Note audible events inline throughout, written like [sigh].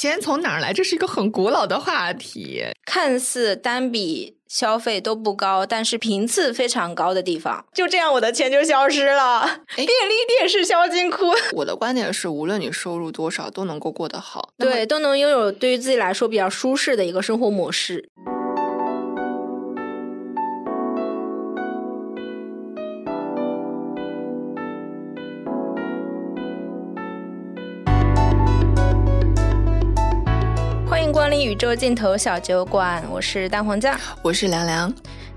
钱从哪儿来？这是一个很古老的话题。看似单笔消费都不高，但是频次非常高的地方，就这样我的钱就消失了。便利店是消金窟。我的观点是，无论你收入多少，都能够过得好，对，都能拥有对于自己来说比较舒适的一个生活模式。光临宇宙尽头小酒馆，我是蛋黄酱，我是凉凉。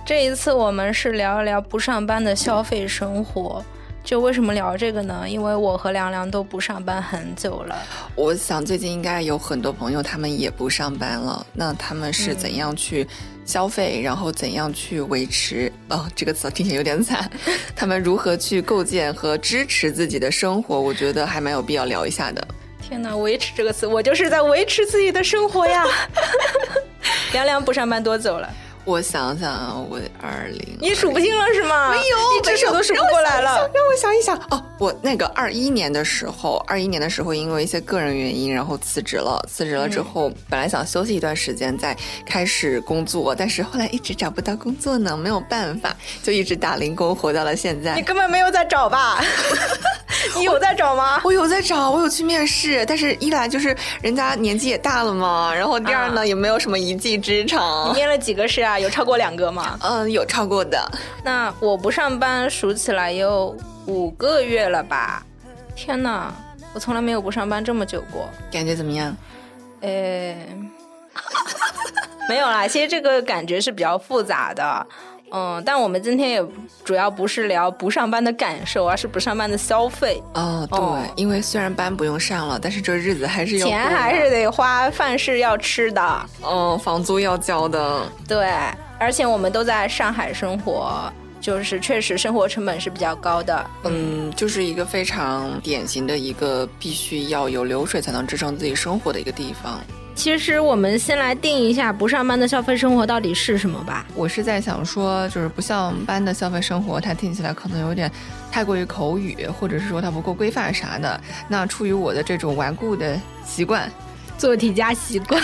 这一次我们是聊一聊不上班的消费生活。就为什么聊这个呢？因为我和凉凉都不上班很久了。我想最近应该有很多朋友他们也不上班了，那他们是怎样去消费，然后怎样去维持？[laughs] 哦，这个词听起来有点惨。[laughs] 他们如何去构建和支持自己的生活？我觉得还蛮有必要聊一下的。天哪，维持这个词，我就是在维持自己的生活呀。[laughs] [laughs] 凉凉不上班多久了？我想想啊，我二零，你数不清了是吗？没有，一只手都数不过来了。让我想一想哦，我那个二一年的时候，二一年的时候因为一些个人原因，然后辞职了。辞职了之后，本来想休息一段时间再开始工作，但是后来一直找不到工作呢，没有办法，就一直打零工活到了现在。你根本没有在找吧？[laughs] 你有在找吗？我有在找，我有去面试，但是一来就是人家年纪也大了嘛，然后第二呢也没有什么一技之长。你面了几个试啊？有超过两个吗？嗯，有超过的。那我不上班数起来有五个月了吧？天哪，我从来没有不上班这么久过。感觉怎么样？呃，[laughs] 没有啦，其实这个感觉是比较复杂的。嗯，但我们今天也主要不是聊不上班的感受，而是不上班的消费。哦，对，因为虽然班不用上了，但是这日子还是要钱还是得花，饭是要吃的，嗯，房租要交的。对，而且我们都在上海生活，就是确实生活成本是比较高的。嗯，就是一个非常典型的一个必须要有流水才能支撑自己生活的一个地方。其实我们先来定一下不上班的消费生活到底是什么吧。我是在想说，就是不上班的消费生活，它听起来可能有点太过于口语，或者是说它不够规范啥的。那出于我的这种顽固的习惯，做题家习惯。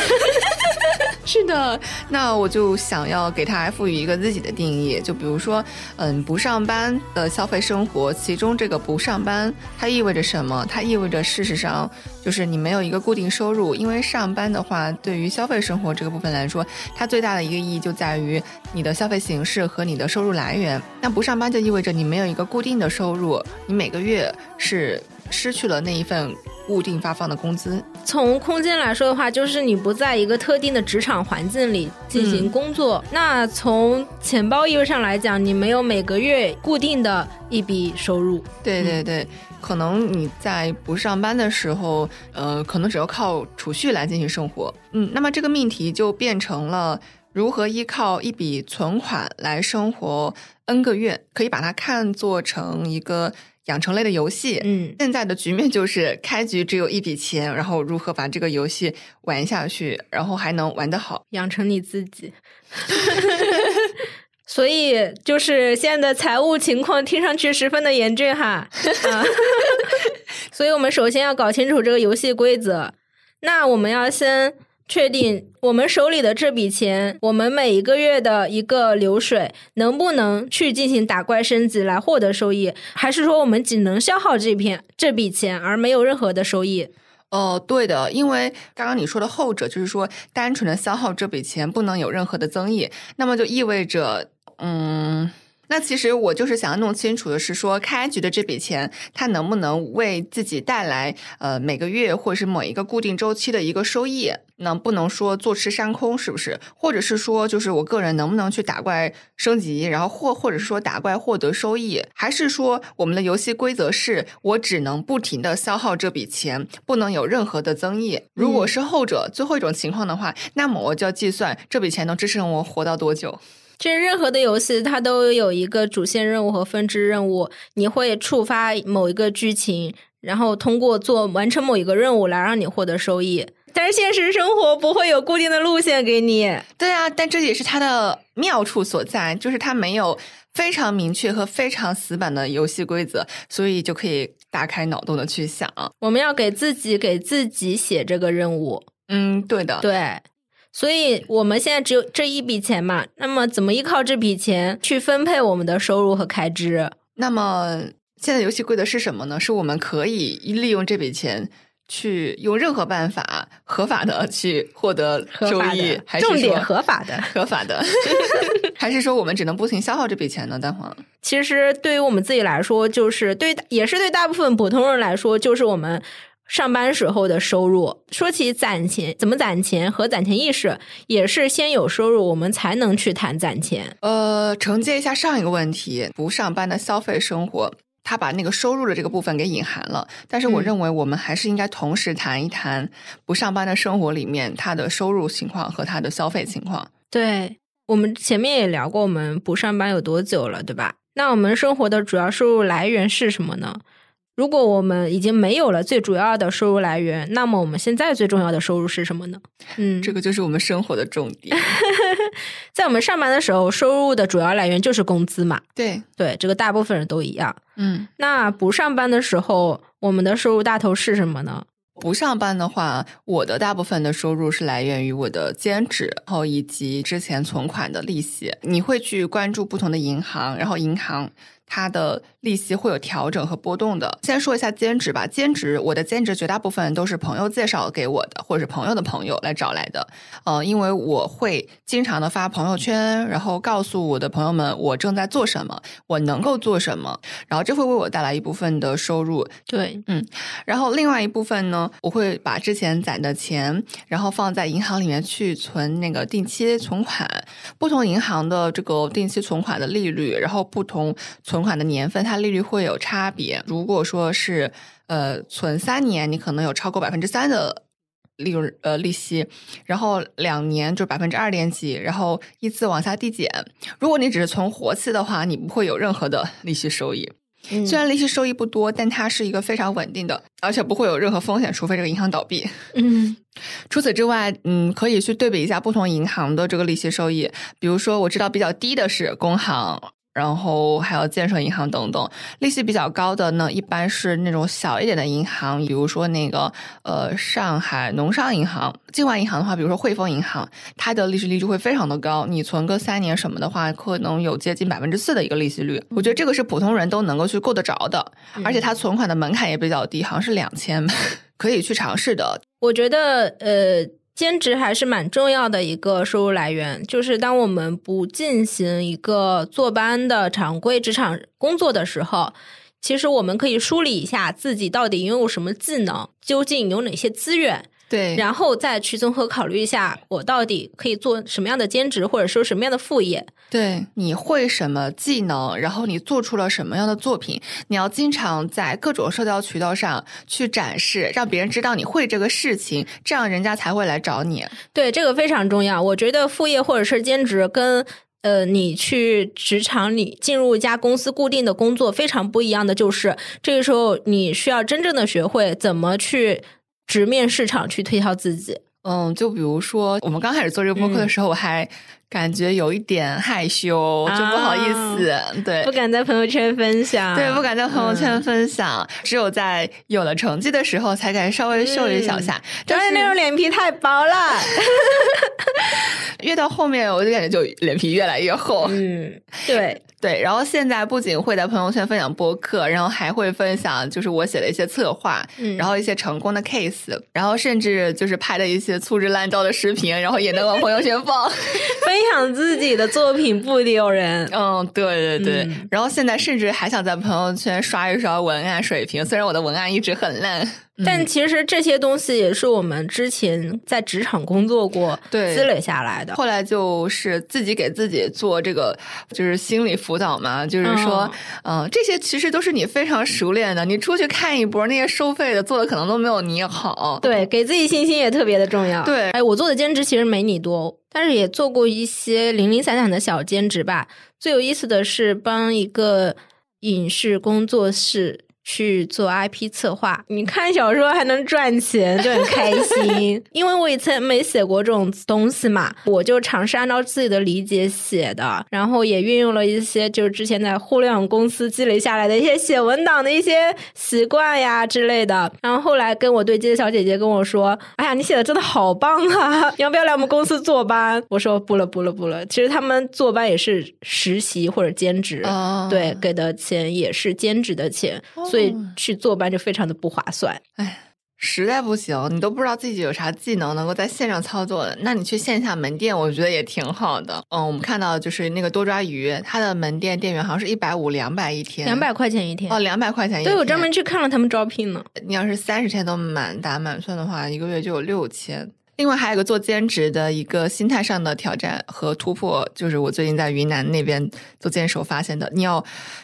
是的，那我就想要给它赋予一个自己的定义，就比如说，嗯，不上班的消费生活，其中这个不上班它意味着什么？它意味着事实上就是你没有一个固定收入，因为上班的话，对于消费生活这个部分来说，它最大的一个意义就在于你的消费形式和你的收入来源。那不上班就意味着你没有一个固定的收入，你每个月是失去了那一份。固定发放的工资。从空间来说的话，就是你不在一个特定的职场环境里进行工作。那从钱包意味上来讲，你没有每个月固定的一笔收入。对对对，可能你在不上班的时候，呃，可能只要靠储蓄来进行生活。嗯，那么这个命题就变成了如何依靠一笔存款来生活 N 个月，可以把它看作成一个。养成类的游戏，嗯，现在的局面就是开局只有一笔钱，然后如何把这个游戏玩下去，然后还能玩得好，养成你自己。[laughs] 所以就是现在的财务情况听上去十分的严峻哈。啊 [laughs] 所以我们首先要搞清楚这个游戏规则。那我们要先。确定我们手里的这笔钱，我们每一个月的一个流水，能不能去进行打怪升级来获得收益？还是说我们仅能消耗这片这笔钱，而没有任何的收益？哦，对的，因为刚刚你说的后者，就是说单纯的消耗这笔钱，不能有任何的增益，那么就意味着，嗯。那其实我就是想要弄清楚的是，说开局的这笔钱，它能不能为自己带来呃每个月或者是某一个固定周期的一个收益？那不能说坐吃山空？是不是？或者是说，就是我个人能不能去打怪升级，然后或或者是说打怪获得收益？还是说我们的游戏规则是我只能不停的消耗这笔钱，不能有任何的增益？如果是后者最后一种情况的话，那么我就要计算这笔钱能支撑我活到多久。其实任何的游戏，它都有一个主线任务和分支任务。你会触发某一个剧情，然后通过做完成某一个任务来让你获得收益。但是现实生活不会有固定的路线给你。对啊，但这也是它的妙处所在，就是它没有非常明确和非常死板的游戏规则，所以就可以打开脑洞的去想。我们要给自己给自己写这个任务。嗯，对的，对，所以我们现在只有这一笔钱嘛，那么怎么依靠这笔钱去分配我们的收入和开支？那么现在游戏规则是什么呢？是我们可以利用这笔钱去用任何办法合法的去获得收益，还是重点说合法的？合法的？[laughs] 还是说我们只能不停消耗这笔钱呢？蛋黄，其实对于我们自己来说，就是对，也是对大部分普通人来说，就是我们上班时候的收入。说起攒钱，怎么攒钱和攒钱意识，也是先有收入，我们才能去谈攒钱。呃，承接一下上一个问题，不上班的消费生活。他把那个收入的这个部分给隐含了，但是我嗯认为我们还是应该同时谈一谈不上班的生活里面他的收入情况和他的消费情况。对我们前面也聊过，我们不上班有多久了，对吧？那我们生活的主要收入来源是什么呢？如果我们已经没有了最主要的收入来源，那么我们现在最重要的收入是什么呢？嗯，这个就是我们生活的重点。[laughs] 在我们上班的时候，收入的主要来源就是工资嘛。对，对，这个大部分人都一样。嗯，那不上班的时候，我们的收入大头是什么呢？不上班的话，我的大部分的收入是来源于我的兼职，然后以及之前存款的利息。你会去关注不同的银行，然后银行它的利息会有调整和波动的。先说一下兼职吧，兼职我的兼职绝大部分都是朋友介绍给我的，或者是朋友的朋友来找来的。呃，因为我会经常的发朋友圈，然后告诉我的朋友们我正在做什么，我能够做什么，然后这会为我带来一部分的收入。对，嗯然后另外一部分呢，我会把之前攒的钱，然后放在银行里面去存那个定期存款。不同银行的这个定期存款的利率，然后不同存款的年份，它利率会有差别。如果说是呃存三年，你可能有超过百分之三的。利润呃利息，然后两年就百分之二点几，然后依次往下递减。如果你只是存活期的话，你不会有任何的 [laughs] 利息收益。嗯虽然利息收益不多，但它是一个非常稳定的，而且不会有任何风险，除非这个银行倒闭。嗯 [laughs] 除此之外，嗯，可以去对比一下不同银行的这个利息收益。比如说，我知道比较低的是工行。然后还有建设银行等等，利息比较高的呢，一般是那种小一点的银行，比如说那个呃上海农商银行。境外银行的话，比如说汇丰银行，它的利息率就会非常的高，你存个三年什么的话，可能有接近百分之四的一个利息率。我觉得这个是普通人都能够去够得着的，而且它存款的门槛也比较低，好像是两千，[laughs] 可以去尝试的。我觉得呃，兼职还是蛮重要的一个收入来源。就是当我们不进行一个坐班的常规职场工作的时候，其实我们可以梳理一下自己到底拥有什么技能，究竟有哪些资源，对，然后再去综合考虑一下，我到底可以做什么样的兼职，或者说什么样的副业。对，你会什么技能，然后你做出了什么样的作品，你要经常在各种社交渠道上去展示，让别人知道你会这个事情，这样人家才会来找你。对，这个非常重要。我觉得副业或者是兼职跟呃你去职场里进入一家公司固定的工作非常不一样的，就是这个时候你需要真正的学会怎么去直面市场，去推销自己。嗯，就比如说我们刚开始做这个播客的时候，我还感觉有一点害羞，就不好意思，对不。敢在朋友圈分享，对，不敢在朋友圈嗯分享，只有在有了成绩的时候才敢稍微秀一小下。但是那种脸皮太薄了。[laughs] 越到后面，我就感觉就脸皮越来越厚。嗯，对，对，然后现在不仅会在朋友圈分享播客，然后还会分享就是我写的一些策划，嗯然后一些成功的 case，然后甚至就是拍的一些粗制滥造的视频，然后也能往朋友圈放。[laughs] 分享自己的作品不丢人。嗯，对对对。嗯然后现在甚至还想在朋友圈刷一刷文案水平，虽然我的文案一直很烂。但其实这些东西也是我们之前在职场工作过对积累下来的。后来就是自己给自己做这个，就是心理辅导嘛，就是说，嗯、这些其实都是你非常熟练的，你出去看一波，那些收费的做的可能都没有你好。对，给自己信心也特别的重要。对哎，我做的兼职其实没你多，但是也做过一些零零散散的小兼职吧。最有意思的是帮一个影视工作室去做 IP 策划，你看小说还能赚钱，就很开心。[laughs] 因为我以前没写过这种东西嘛，我就尝试按照自己的理解写的，然后也运用了一些就是之前在互联网公司积累下来的一些写文档的一些习惯呀之类的。然后后来跟我对接的小姐姐跟我说：“哎呀，你写的真的好棒啊！你 [laughs] 要不要来我们公司坐班？”我说：“不了，不了，不了。”其实他们坐班也是实习或者兼职，哦对，给的钱也是兼职的钱，所以去坐班就非常的不划算。哎，实在不行，你都不知道自己有啥技能能够在线上操作的，那你去线下门店，我觉得也挺好的。嗯，我们看到就是那个多抓鱼，它的门店店员好像是一百五、两百一天，两百块钱一天哦，两百块钱一天。对我专门去看了他们招聘呢。你要是三十天都满打满算的话，一个月就有六千。另外还有一个做兼职的一个心态上的挑战和突破，就是我最近在云南那边做兼手发现的，你要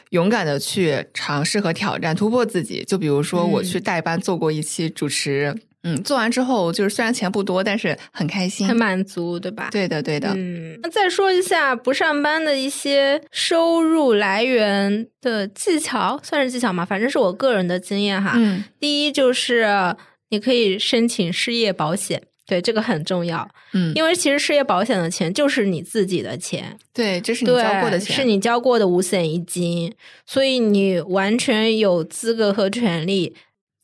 勇敢的去尝试和挑战突破自己。就比如说我去代班做过一期主持，嗯做完之后就是虽然钱不多，但是很开心，很满足，对吧？对的，对的，嗯，那再说一下不上班的一些收入来源的技巧，算是技巧吗？反正是我个人的经验哈。嗯第一就是你可以申请失业保险，对这个很重要，嗯，因为其实失业保险的钱就是你自己的钱，对，这是你，交过的钱，是你交过的五险一金，所以你完全有资格和权利，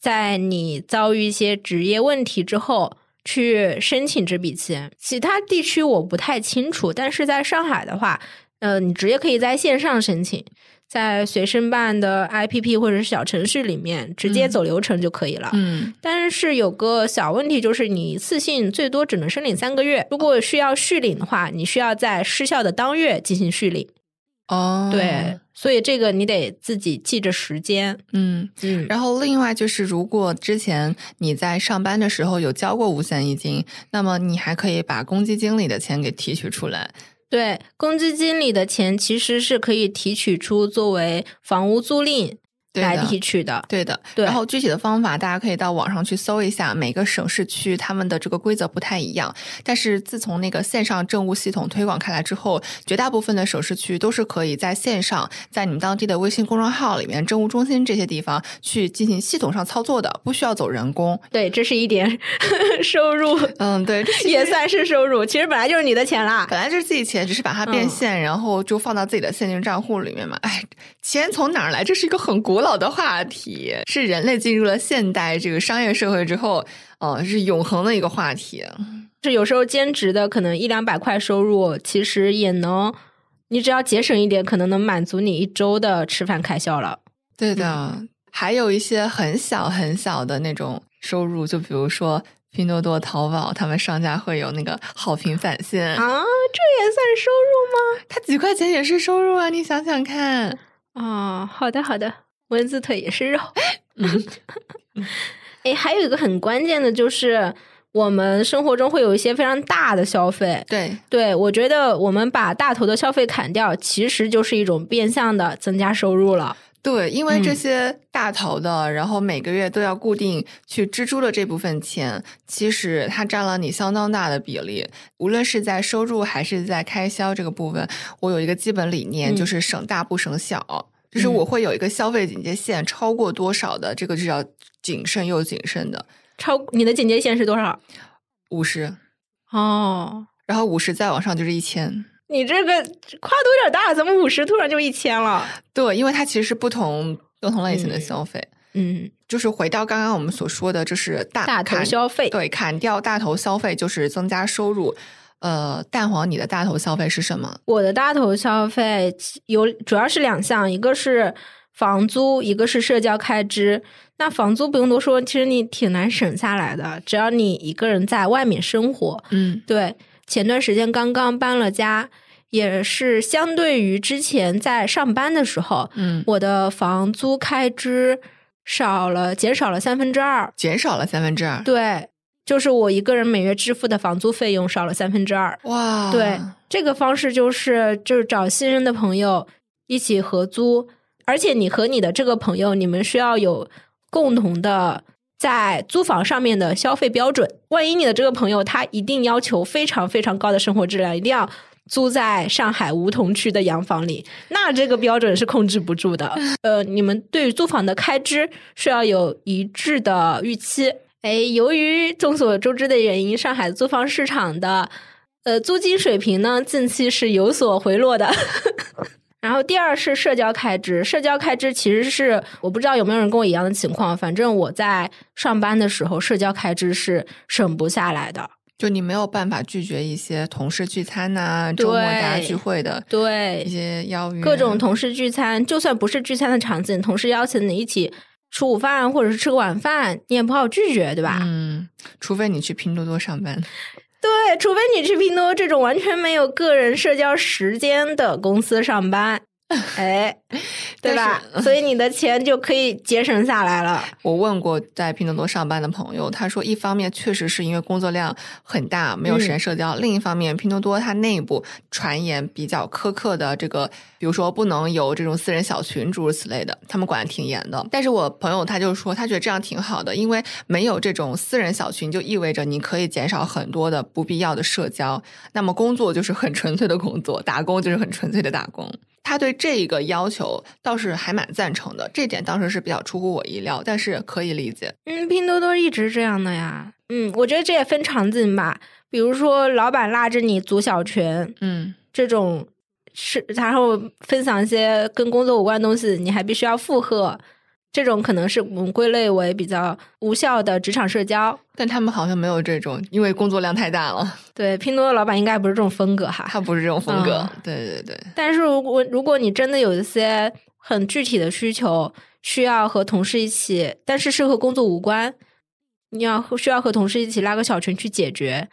在你遭遇一些职业问题之后去申请这笔钱。其他地区我不太清楚，但是在上海的话，呃，你直接可以在线上申请。在随身办的 IPP 或者是小程序里面，直接走流程就可以了。嗯但是有个小问题，就是你一次性最多只能申领三个月。如果需要续领的话，你需要在失效的当月进行续领。哦，对，所以这个你得自己记着时间。嗯。嗯，然后，另外就是，如果之前你在上班的时候有交过五险一金，那么你还可以把公积金里的钱给提取出来。对，公积金里的钱其实是可以提取出作为房屋租赁来提取的。对的，对然后具体的方法，大家可以到网上去搜一下，每个省市区他们的这个规则不太一样。但是自从那个线上政务系统推广开来之后，绝大部分的省市区都是可以在线上，在你们当地的微信公众号里面、政务中心这些地方去进行系统上操作的，不需要走人工。对，这是一点 [laughs] 收入，嗯，对，这也算是收入。其实本来就是你的钱啦。本来就是自己钱，只是把它变嗯现，然后就放到自己的现金账户里面嘛。哎，钱从哪儿来？这是一个很古老的话题，是人类进入了现代这个商业社会之后，呃，是永恒的一个话题。是有时候兼职的可能一两百块收入，其实也能，你只要节省一点，可能能满足你一周的吃饭开销了。对的，还有一些很小很小的那种收入，就比如说拼多多、淘宝，他们商家会有那个好评返现，啊，这也算收入吗它几块钱也是收入啊！你想想看，吗？哦，好的好的，蚊子腿也是肉。嗯 [laughs] 哎，还有一个很关键的就是，我们生活中会有一些非常大的消费。对，对我觉得，我们把大头的消费砍掉，其实就是一种变相的增加收入了。对，因为这嗯些大头的，然后每个月都要固定去支出的这部分钱，其实它占了你相当大的比例。无论是在收入还是在开销这个部分，我有一个基本理念，嗯就是省大不省小。就是嗯我会有一个消费警戒线，超过多少的这个就要谨慎又谨慎的，超你的警戒线是多少？五十，哦，然后五十再往上就是一千。你这个跨度有点大，怎么五十突然就一千了？对，因为它其实是不同不同类型的嗯消费。嗯，就是回到刚刚我们所说的，就是大大头消费。对，砍掉大头消费就是增加收入。呃，蛋黄，你的大头消费是什么？我的大头消费有主要是两项，一个是房租，一个是社交开支。那房租不用多说，其实你挺难省下来的，只要你一个人在外面生活。嗯对，前段时间刚刚搬了家，也是相对于之前在上班的时候，嗯，我的房租开支少了，减少了三分之二。减少了三分之二。对，就是我一个人每月支付的房租费用少了三分之二。哇，对，这个方式就是就是找信任的朋友一起合租，而且你和你的这个朋友，你们需要有共同的在租房上面的消费标准。万一你的这个朋友他一定要求非常非常高的生活质量，一定要租在上海梧桐区的洋房里，那这个标准是控制不住的。[laughs] 呃，你们对于租房的开支是要有一致的预期。哎，由于众所周知的原因，上海租房市场的呃租金水平呢，近期是有所回落的。[laughs] 然后第二是社交开支，社交开支其实是我不知道有没有人跟我一样的情况，反正我在上班的时候，社交开支是省不下来的。就你没有办法拒绝一些同事聚餐呐、周末大家聚会的对一些邀约，各种同事聚餐，就算不是聚餐的场景，同事邀请你一起吃午饭或者是吃个晚饭，你也不好拒绝，对吧？嗯，除非你去拼多多上班。对，除非你去拼多多这种完全没有个人社交时间的公司上班。[laughs] 哎，对吧？所以你的钱就可以节省下来了。我问过在拼多多上班的朋友，他说，一方面确实是因为工作量很大，没有时间社交；另一方面，拼多多它内部传言比较苛刻的这个，比如说不能有这种私人小群诸如此类的，他们管的挺严的。但是我朋友他就说，他觉得这样挺好的，因为没有这种私人小群，就意味着你可以减少很多的不必要的社交。那么工作就是很纯粹的工作，打工就是很纯粹的打工。他对这一个要求倒是还蛮赞成的，这点当时是比较出乎我意料，但是可以理解。嗯，拼多多一直这样的呀。嗯，我觉得这也分场景吧，比如说老板拉着你组小群，嗯，这种是然后分享一些跟工作无关的东西，你还必须要附和。这种可能是我们归类为比较无效的职场社交，但他们好像没有这种，因为工作量太大了。[laughs] 对，拼多多老板应该不是这种风格哈，他不是这种风格。对对对。但是如果如果你真的有一些很具体的需求，需要和同事一起，但是是和工作无关，你要需要和同事一起拉个小群去解决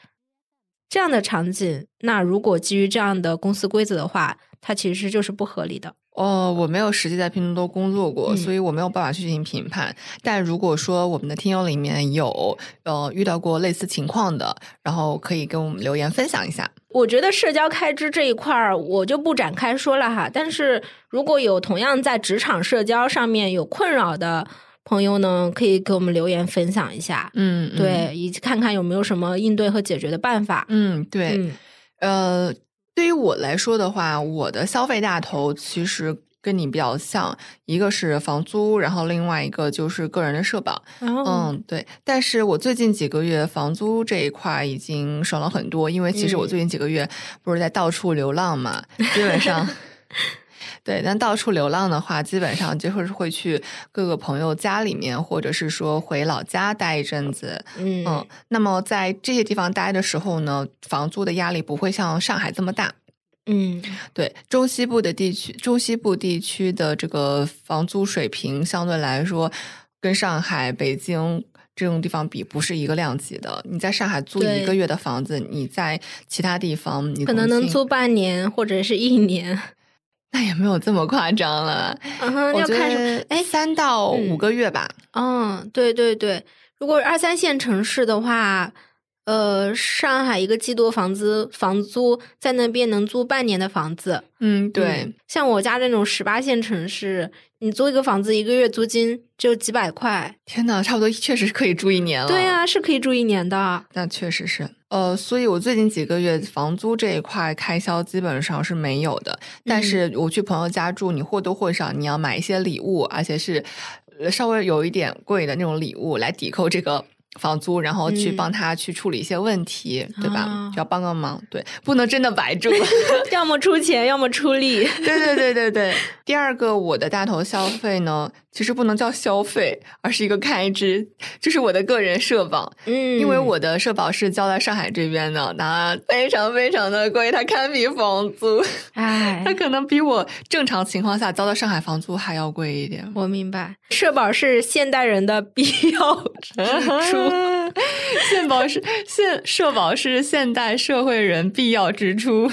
这样的场景，那如果基于这样的公司规则的话，它其实就是不合理的。哦，我没有实际在拼多多工作过，所以我没有办法去进行评判。但如果说我们的听友里面有呃遇到过类似情况的，然后可以跟我们留言分享一下。我觉得社交开支这一块儿我就不展开说了哈。但是如果有同样在职场社交上面有困扰的朋友呢，可以给我们留言分享一下。嗯，对，以及看看有没有什么应对和解决的办法。嗯，对，呃。对于我来说的话，我的消费大头其实跟你比较像，一个是房租，然后另外一个就是个人的社保。嗯，对。但是我最近几个月房租这一块已经省了很多，因为其实我最近几个月不是在到处流浪嘛，基本上。对，但到处流浪的话，基本上就是会去各个朋友家里面，或者是说回老家待一阵子。嗯，那么在这些地方待的时候呢，房租的压力不会像上海这么大。嗯，对，中西部的地区，中西部地区的这个房租水平相对来说，跟上海、北京这种地方比，不是一个量级的。你在上海租一个月的房子，你在其他地方，你可能能租半年或者是一年。那也没有这么夸张了，要看什哎，三到五个月吧。嗯，对对对，如果二三线城市的话，呃，上海一个季度房子房租在那边能租半年的房子。嗯，对，像我家这种十八线城市，你租一个房子一个月租金就几百块。天呐，差不多确实可以住一年了。对呀，是可以住一年的。那确实是。呃，所以我最近几个月房租这一块开销基本上是没有的。但是我去朋友家住，你或多或少你要买一些礼物，而且是稍微有一点贵的那种礼物来抵扣这个。房租，然后去帮他去处理一些问题，对吧？要帮个忙，对，不能真的白住，[laughs] 要么出钱，要么出力。[laughs] 对对对对对。第二个，我的大头消费呢，其实不能叫消费，而是一个开支，就是我的个人社保。嗯，因为我的社保是交在上海这边的，那非常非常的贵，它堪比房租。哎，[laughs] 它可能比我正常情况下交的上海房租还要贵一点。我明白，社保是现代人的必要支出。[laughs] 现保是现社保是现代社会人必要支出，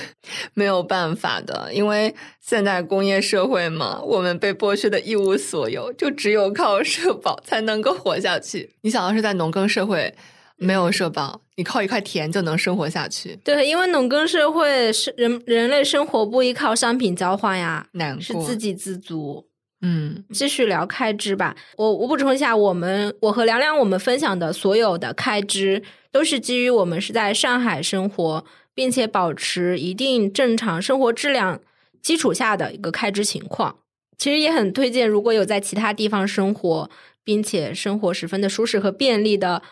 没有办法的，因为现代工业社会嘛，我们被剥削的一无所有，就只有靠社保才能够活下去。你想要是在农耕社会，没有社保，你靠一块田就能生活下去。对，因为农耕社会是人人类生活不依靠商品交换呀，难是自给自足。嗯继续聊开支吧。我我补充一下，我们我和凉凉我们分享的所有的开支，都是基于我们是在上海生活，并且保持一定正常生活质量基础下的一个开支情况。其实也很推荐，如果有在其他地方生活，并且生活十分的舒适和便利的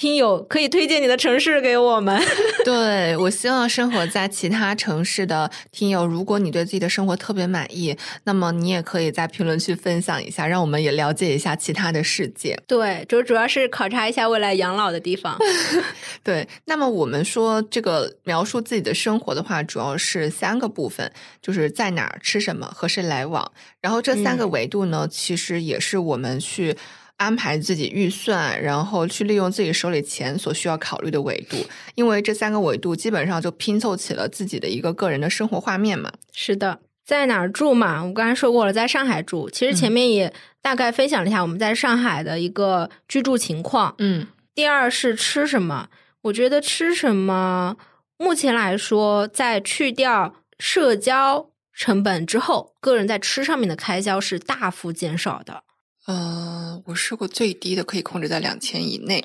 听友，可以推荐你的城市给我们。[laughs] 对，我希望生活在其他城市的听友，如果你对自己的生活特别满意，那么你也可以在评论区分享一下，让我们也了解一下其他的世界。对，就主要是考察一下未来养老的地方。[laughs] 对，那么我们说这个描述自己的生活的话，主要是三个部分，就是在哪儿吃什么，和谁来往。然后这三个维度呢，其实也是我们去。安排自己预算，然后去利用自己手里钱所需要考虑的维度，因为这三个维度基本上就拼凑起了自己的一个个人的生活画面嘛。是的，在哪儿住嘛？我刚才说过了，在上海住。其实前面也大概分享了一下我们在上海的一个居住情况。嗯，第二是吃什么？我觉得吃什么，目前来说，在去掉社交成本之后，个人在吃上面的开销是大幅减少的。呃，我试过最低的可以控制在两千以内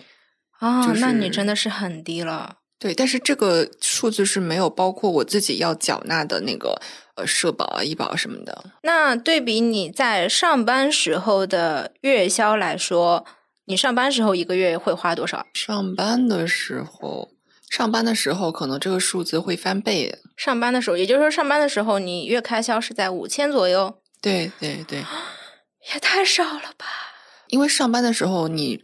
啊，就是那你真的是很低了。对，但是这个数字是没有包括我自己要缴纳的那个呃社保啊、医保啊什么的。那对比你在上班时候的月销来说，你上班时候一个月会花多少？上班的时候，上班的时候可能这个数字会翻倍。上班的时候，也就是说，上班的时候你月开销是在五千左右，对对对，[gasps] 也太少了吧？因为上班的时候你。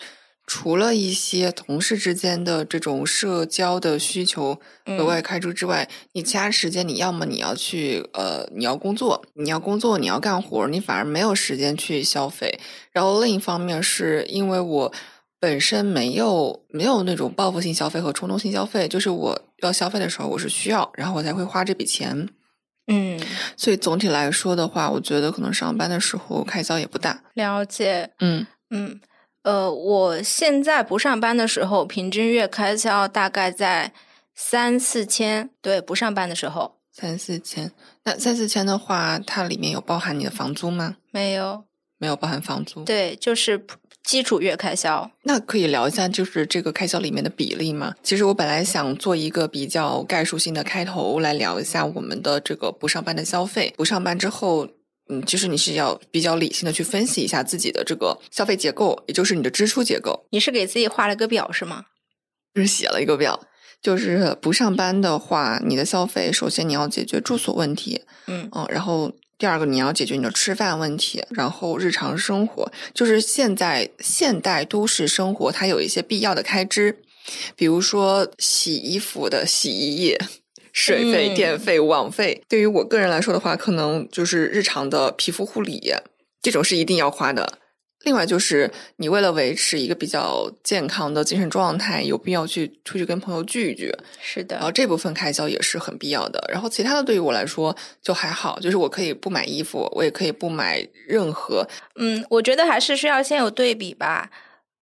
除了一些同事之间的这种社交的需求、额外开支之外，你其他时间你要么你要去呃你要工作，你要工作你要干活，你反而没有时间去消费。然后另一方面是因为我本身没有没有那种报复性消费和冲动性消费，就是我要消费的时候我是需要，然后我才会花这笔钱。嗯，所以总体来说的话，我觉得可能上班的时候开销也不大。了解。嗯嗯。呃，我现在不上班的时候，平均月开销大概在三四千。对，不上班的时候三四千。那三四千的话，它里面有包含你的房租吗？没有，没有包含房租。对，就是基础月开销。那可以聊一下，就是这个开销里面的比例吗？其实我本来想做一个比较概述性的开头，来聊一下我们的这个不上班的消费。不上班之后。嗯，其实你是要比较理性的去分析一下自己的这个消费结构，也就是你的支出结构。你是给自己画了个表是吗？就是写了一个表，就是不上班的话，你的消费首先你要解决住所问题，嗯嗯，然后第二个你要解决你的吃饭问题，然后日常生活，就是现在现代都市生活它有一些必要的开支，比如说洗衣服的洗衣液。水费、电费、网费，对于我个人来说的话，可能就是日常的皮肤护理，这种是一定要花的。另外就是你为了维持一个比较健康的精神状态，有必要去出去跟朋友聚一聚。是的，然后这部分开销也是很必要的。然后其他的对于我来说就还好，就是我可以不买衣服，我也可以不买任何。嗯，我觉得还是需要先有对比吧。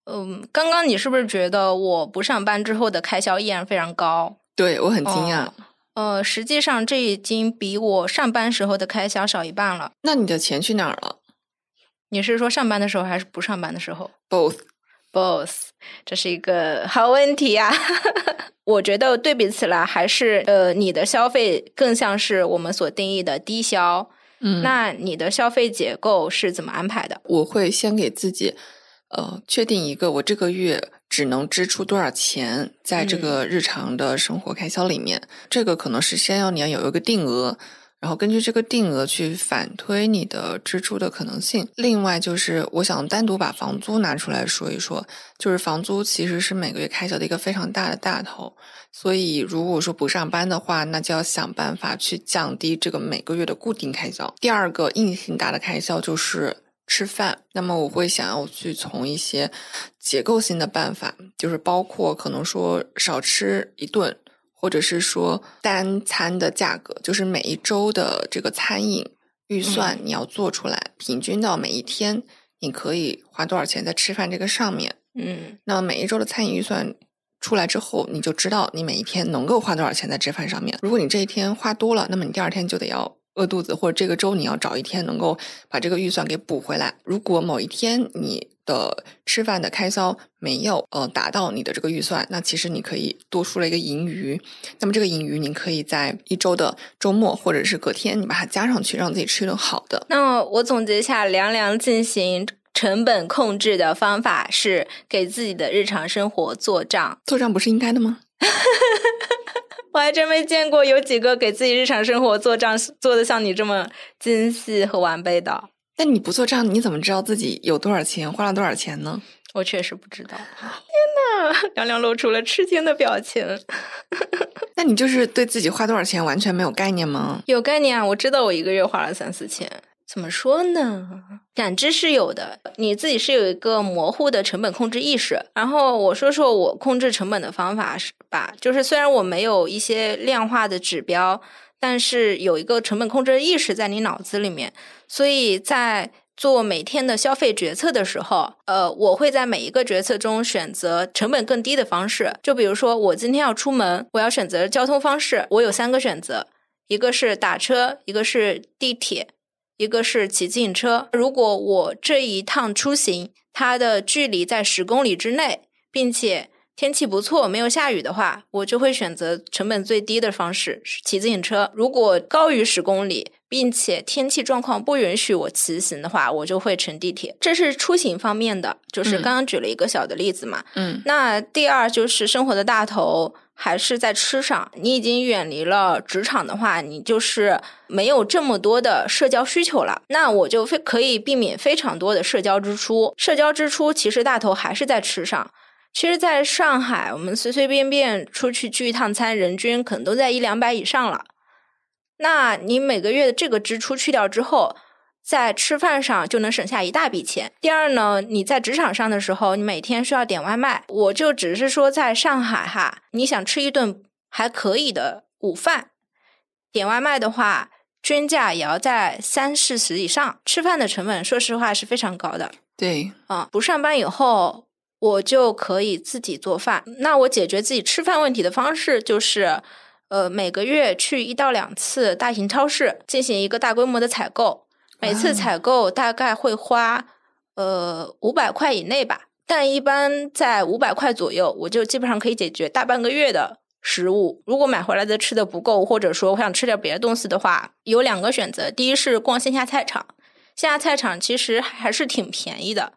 嗯，刚刚你是不是觉得我不上班之后的开销依然非常高？对我很惊讶。哦呃，实际上这已经比我上班时候的开销少一半了。那你的钱去哪儿了？你是说上班的时候还是不上班的时候？Both，both，这是一个好问题呀。[laughs] 我觉得对比起来，还是呃，你的消费更像是我们所定义的低消。嗯，那你的消费结构是怎么安排的？我会先给自己呃确定一个我这个月。只能支出多少钱在这个日常的生活开销里面？这个可能是先要你要有一个定额，然后根据这个定额去反推你的支出的可能性。另外就是我想单独把房租拿出来说一说，就是房租其实是每个月开销的一个非常大的大头，所以如果说不上班的话，那就要想办法去降低这个每个月的固定开销。第二个硬性大的开销就是。吃饭，那么我会想要去从一些结构性的办法，就是包括可能说少吃一顿，或者是说单餐的价格，就是每一周的这个餐饮预算你要做出来，平均到每一天你可以花多少钱在吃饭这个上面。嗯，那么每一周的餐饮预算出来之后，你就知道你每一天能够花多少钱在吃饭上面。如果你这一天花多了，那么你第二天就得要饿肚子，或者这个周你要找一天能够把这个预算给补回来。如果某一天你的吃饭的开销没有呃达到你的这个预算，那其实你可以多出了一个盈余。那么这个盈余，你可以在一周的周末或者是隔天，你把它加上去，让自己吃一顿好的。那我总结一下，凉凉进行成本控制的方法是给自己的日常生活做账。做账不是应该的吗？[laughs] 我还真没见过有几个给自己日常生活做账做的像你这么精细和完备的。那你不做账，你怎么知道自己有多少钱，花了多少钱呢？我确实不知道。天呐，[laughs] 凉凉露出了吃惊的表情。[laughs] 那你就是对自己花多少钱完全没有概念吗？有概念啊，我知道我一个月花了三四千。怎么说呢？感知是有的，你自己是有一个模糊的成本控制意识。然后我说说我控制成本的方法是吧？就是虽然我没有一些量化的指标，但是有一个成本控制意识在你脑子里面。所以在做每天的消费决策的时候，呃，我会在每一个决策中选择成本更低的方式。就比如说，我今天要出门，我要选择交通方式，我有三个选择：一个是打车，一个是地铁。一个是骑自行车，如果我这一趟出行它的距离在十公里之内，并且天气不错，没有下雨的话，我就会选择成本最低的方式骑自行车。如果高于十公里，并且天气状况不允许我骑行的话，我就会乘地铁。这是出行方面的，就是刚刚举了一个小的例子嘛。嗯，那第二就是生活的大头。还是在吃上，你已经远离了职场的话，你就是没有这么多的社交需求了。那我就非可以避免非常多的社交支出。社交支出其实大头还是在吃上。其实，在上海，我们随随便便出去聚一趟餐，人均可能都在一两百以上了。那你每个月的这个支出去掉之后。在吃饭上就能省下一大笔钱。第二呢，你在职场上的时候，你每天需要点外卖，我就只是说在上海哈，你想吃一顿还可以的午饭，点外卖的话，均价也要在三四十以上。吃饭的成本，说实话是非常高的。对，啊，不上班以后，我就可以自己做饭。那我解决自己吃饭问题的方式就是，呃，每个月去一到两次大型超市进行一个大规模的采购。每次采购大概会花呃五百块以内吧，但一般在五百块左右，我就基本上可以解决大半个月的食物。如果买回来的吃的不够，或者说我想吃点别的东西的话，有两个选择：第一是逛线下菜场，线下菜场其实还是挺便宜的。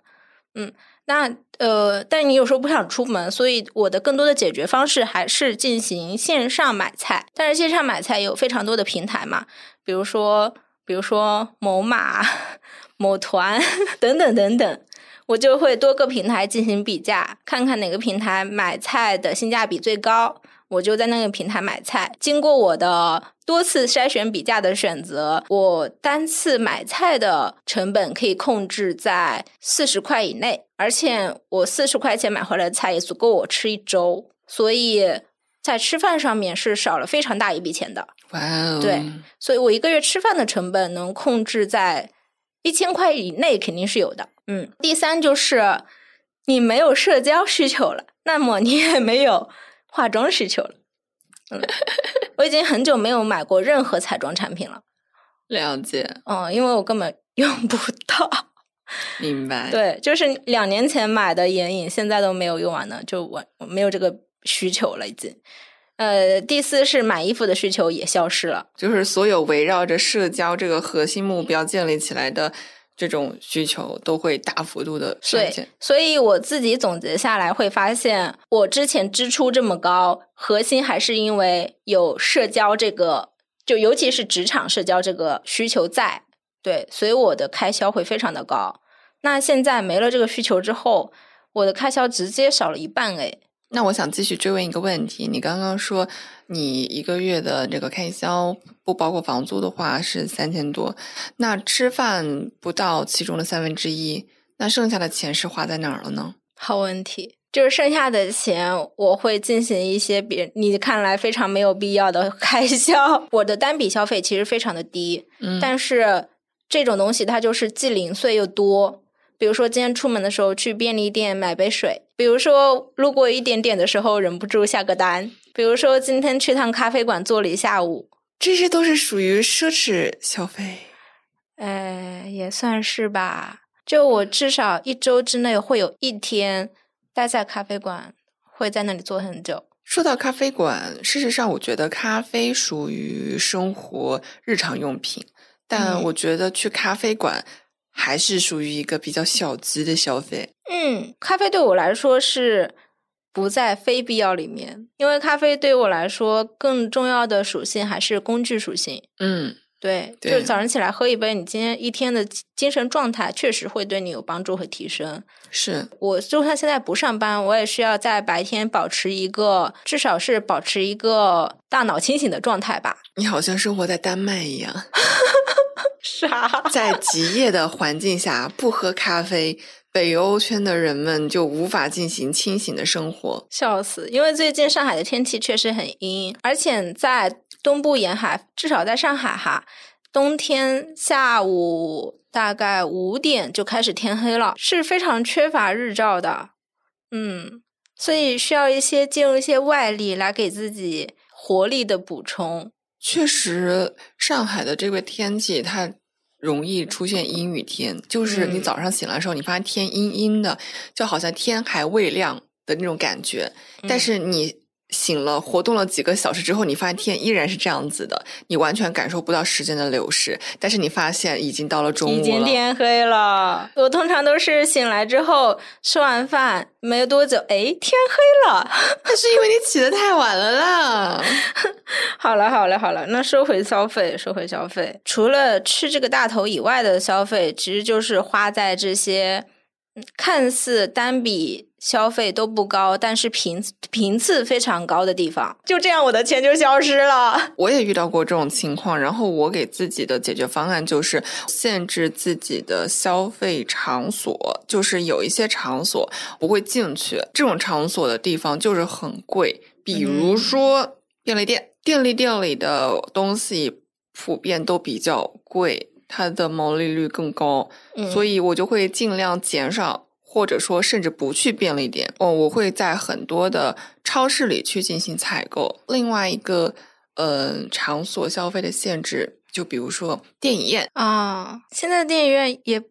嗯，那呃，但你有时候不想出门，所以我的更多的解决方式还是进行线上买菜。但是线上买菜有非常多的平台嘛，比如说。比如说某马、某团 [laughs] 等等等等，我就会多个平台进行比价，看看哪个平台买菜的性价比最高，我就在那个平台买菜。经过我的多次筛选比价的选择，我单次买菜的成本可以控制在四十块以内，而且我四十块钱买回来的菜也足够我吃一周，所以在吃饭上面是少了非常大一笔钱的。哇哦！对，所以我一个月吃饭的成本能控制在一千块以内，肯定是有的。嗯，第三就是你没有社交需求了，那么你也没有化妆需求了。嗯，我已经很久没有买过任何彩妆产品了。[laughs] 了解。嗯，因为我根本 [laughs] 用不到。明白。对，就是两年前买的眼影，现在都没有用完呢，就我没有这个需求了，已经。呃，第四是买衣服的需求也消失了，就是所有围绕着社交这个核心目标建立起来的这种需求都会大幅度的衰减。所以我自己总结下来会发现，我之前支出这么高，核心还是因为有社交这个，就尤其是职场社交这个需求在。对，所以我的开销会非常的高。那现在没了这个需求之后，我的开销直接少了一半诶。那我想继续追问一个问题，你刚刚说你一个月的这个开销不包括房租的话是三千多，那吃饭不到其中的三分之一，那剩下的钱是花在哪儿了呢？好问题，就是剩下的钱我会进行一些别你看来非常没有必要的 [laughs] 开销。我的单笔消费其实非常的低，嗯，但是这种东西它就是既零碎又多。比如说今天出门的时候去便利店买杯水，比如说路过一点点的时候忍不住下个单，比如说今天去趟咖啡馆坐了一下午，这些都是属于奢侈消费。哎，也算是吧。就我至少一周之内会有一天待在咖啡馆，会在那里坐很久。说到咖啡馆，事实上，我觉得咖啡属于生活日常用品，但嗯我觉得去咖啡馆还是属于一个比较小资的消费。嗯，咖啡对我来说是不在非必要里面，因为咖啡对我来说更重要的属性还是工具属性。嗯，对，对就是早上起来喝一杯，你今天一天的精神状态确实会对你有帮助和提升。是我就算现在不上班，我也需要在白天保持一个，至少是保持一个大脑清醒的状态吧。你好像生活在丹麦一样，[laughs] 啥？[laughs] 在极夜的环境下不喝咖啡，北欧圈的人们就无法进行清醒的生活。笑死！因为最近上海的天气确实很阴，而且在东部沿海，至少在上海哈，冬天下午大概五点就开始天黑了，是非常缺乏日照的。嗯，所以需要一些借助一些外力来给自己活力的补充。确实，上海的这个天气它容易出现阴雨天，就是你嗯。早上醒来的时候，你发现天阴阴的，就好像天还未亮的那种感觉。但嗯。是你醒了，活动了几个小时之后，你发现天依然是这样子的，你完全感受不到时间的流逝。但是你发现已经到了中午了，已经天黑了。我通常都是醒来之后吃完饭没多久，哎，天黑了。那是因为你起得太晚了啦。[laughs] 好了，好了，好了，那收回消费，收回消费。除了吃这个大头以外的消费，其实就是花在这些嗯看似单笔消费都不高，但是频频次非常高的地方。就这样，我的钱就消失了。我也遇到过这种情况，然后我给自己的解决方案就是限制自己的消费场所，就是有一些场所不会进去，这种场所的地方就是很贵，比如说便利店，便利店里的东西普遍都比较贵，它的毛利率更高，所以以我就会尽量减少。或者说，甚至不去便利店哦，我会在很多的超市里去进行采购。另外一个，呃，场所消费的限制，就比如说电影院，啊，现在电影院也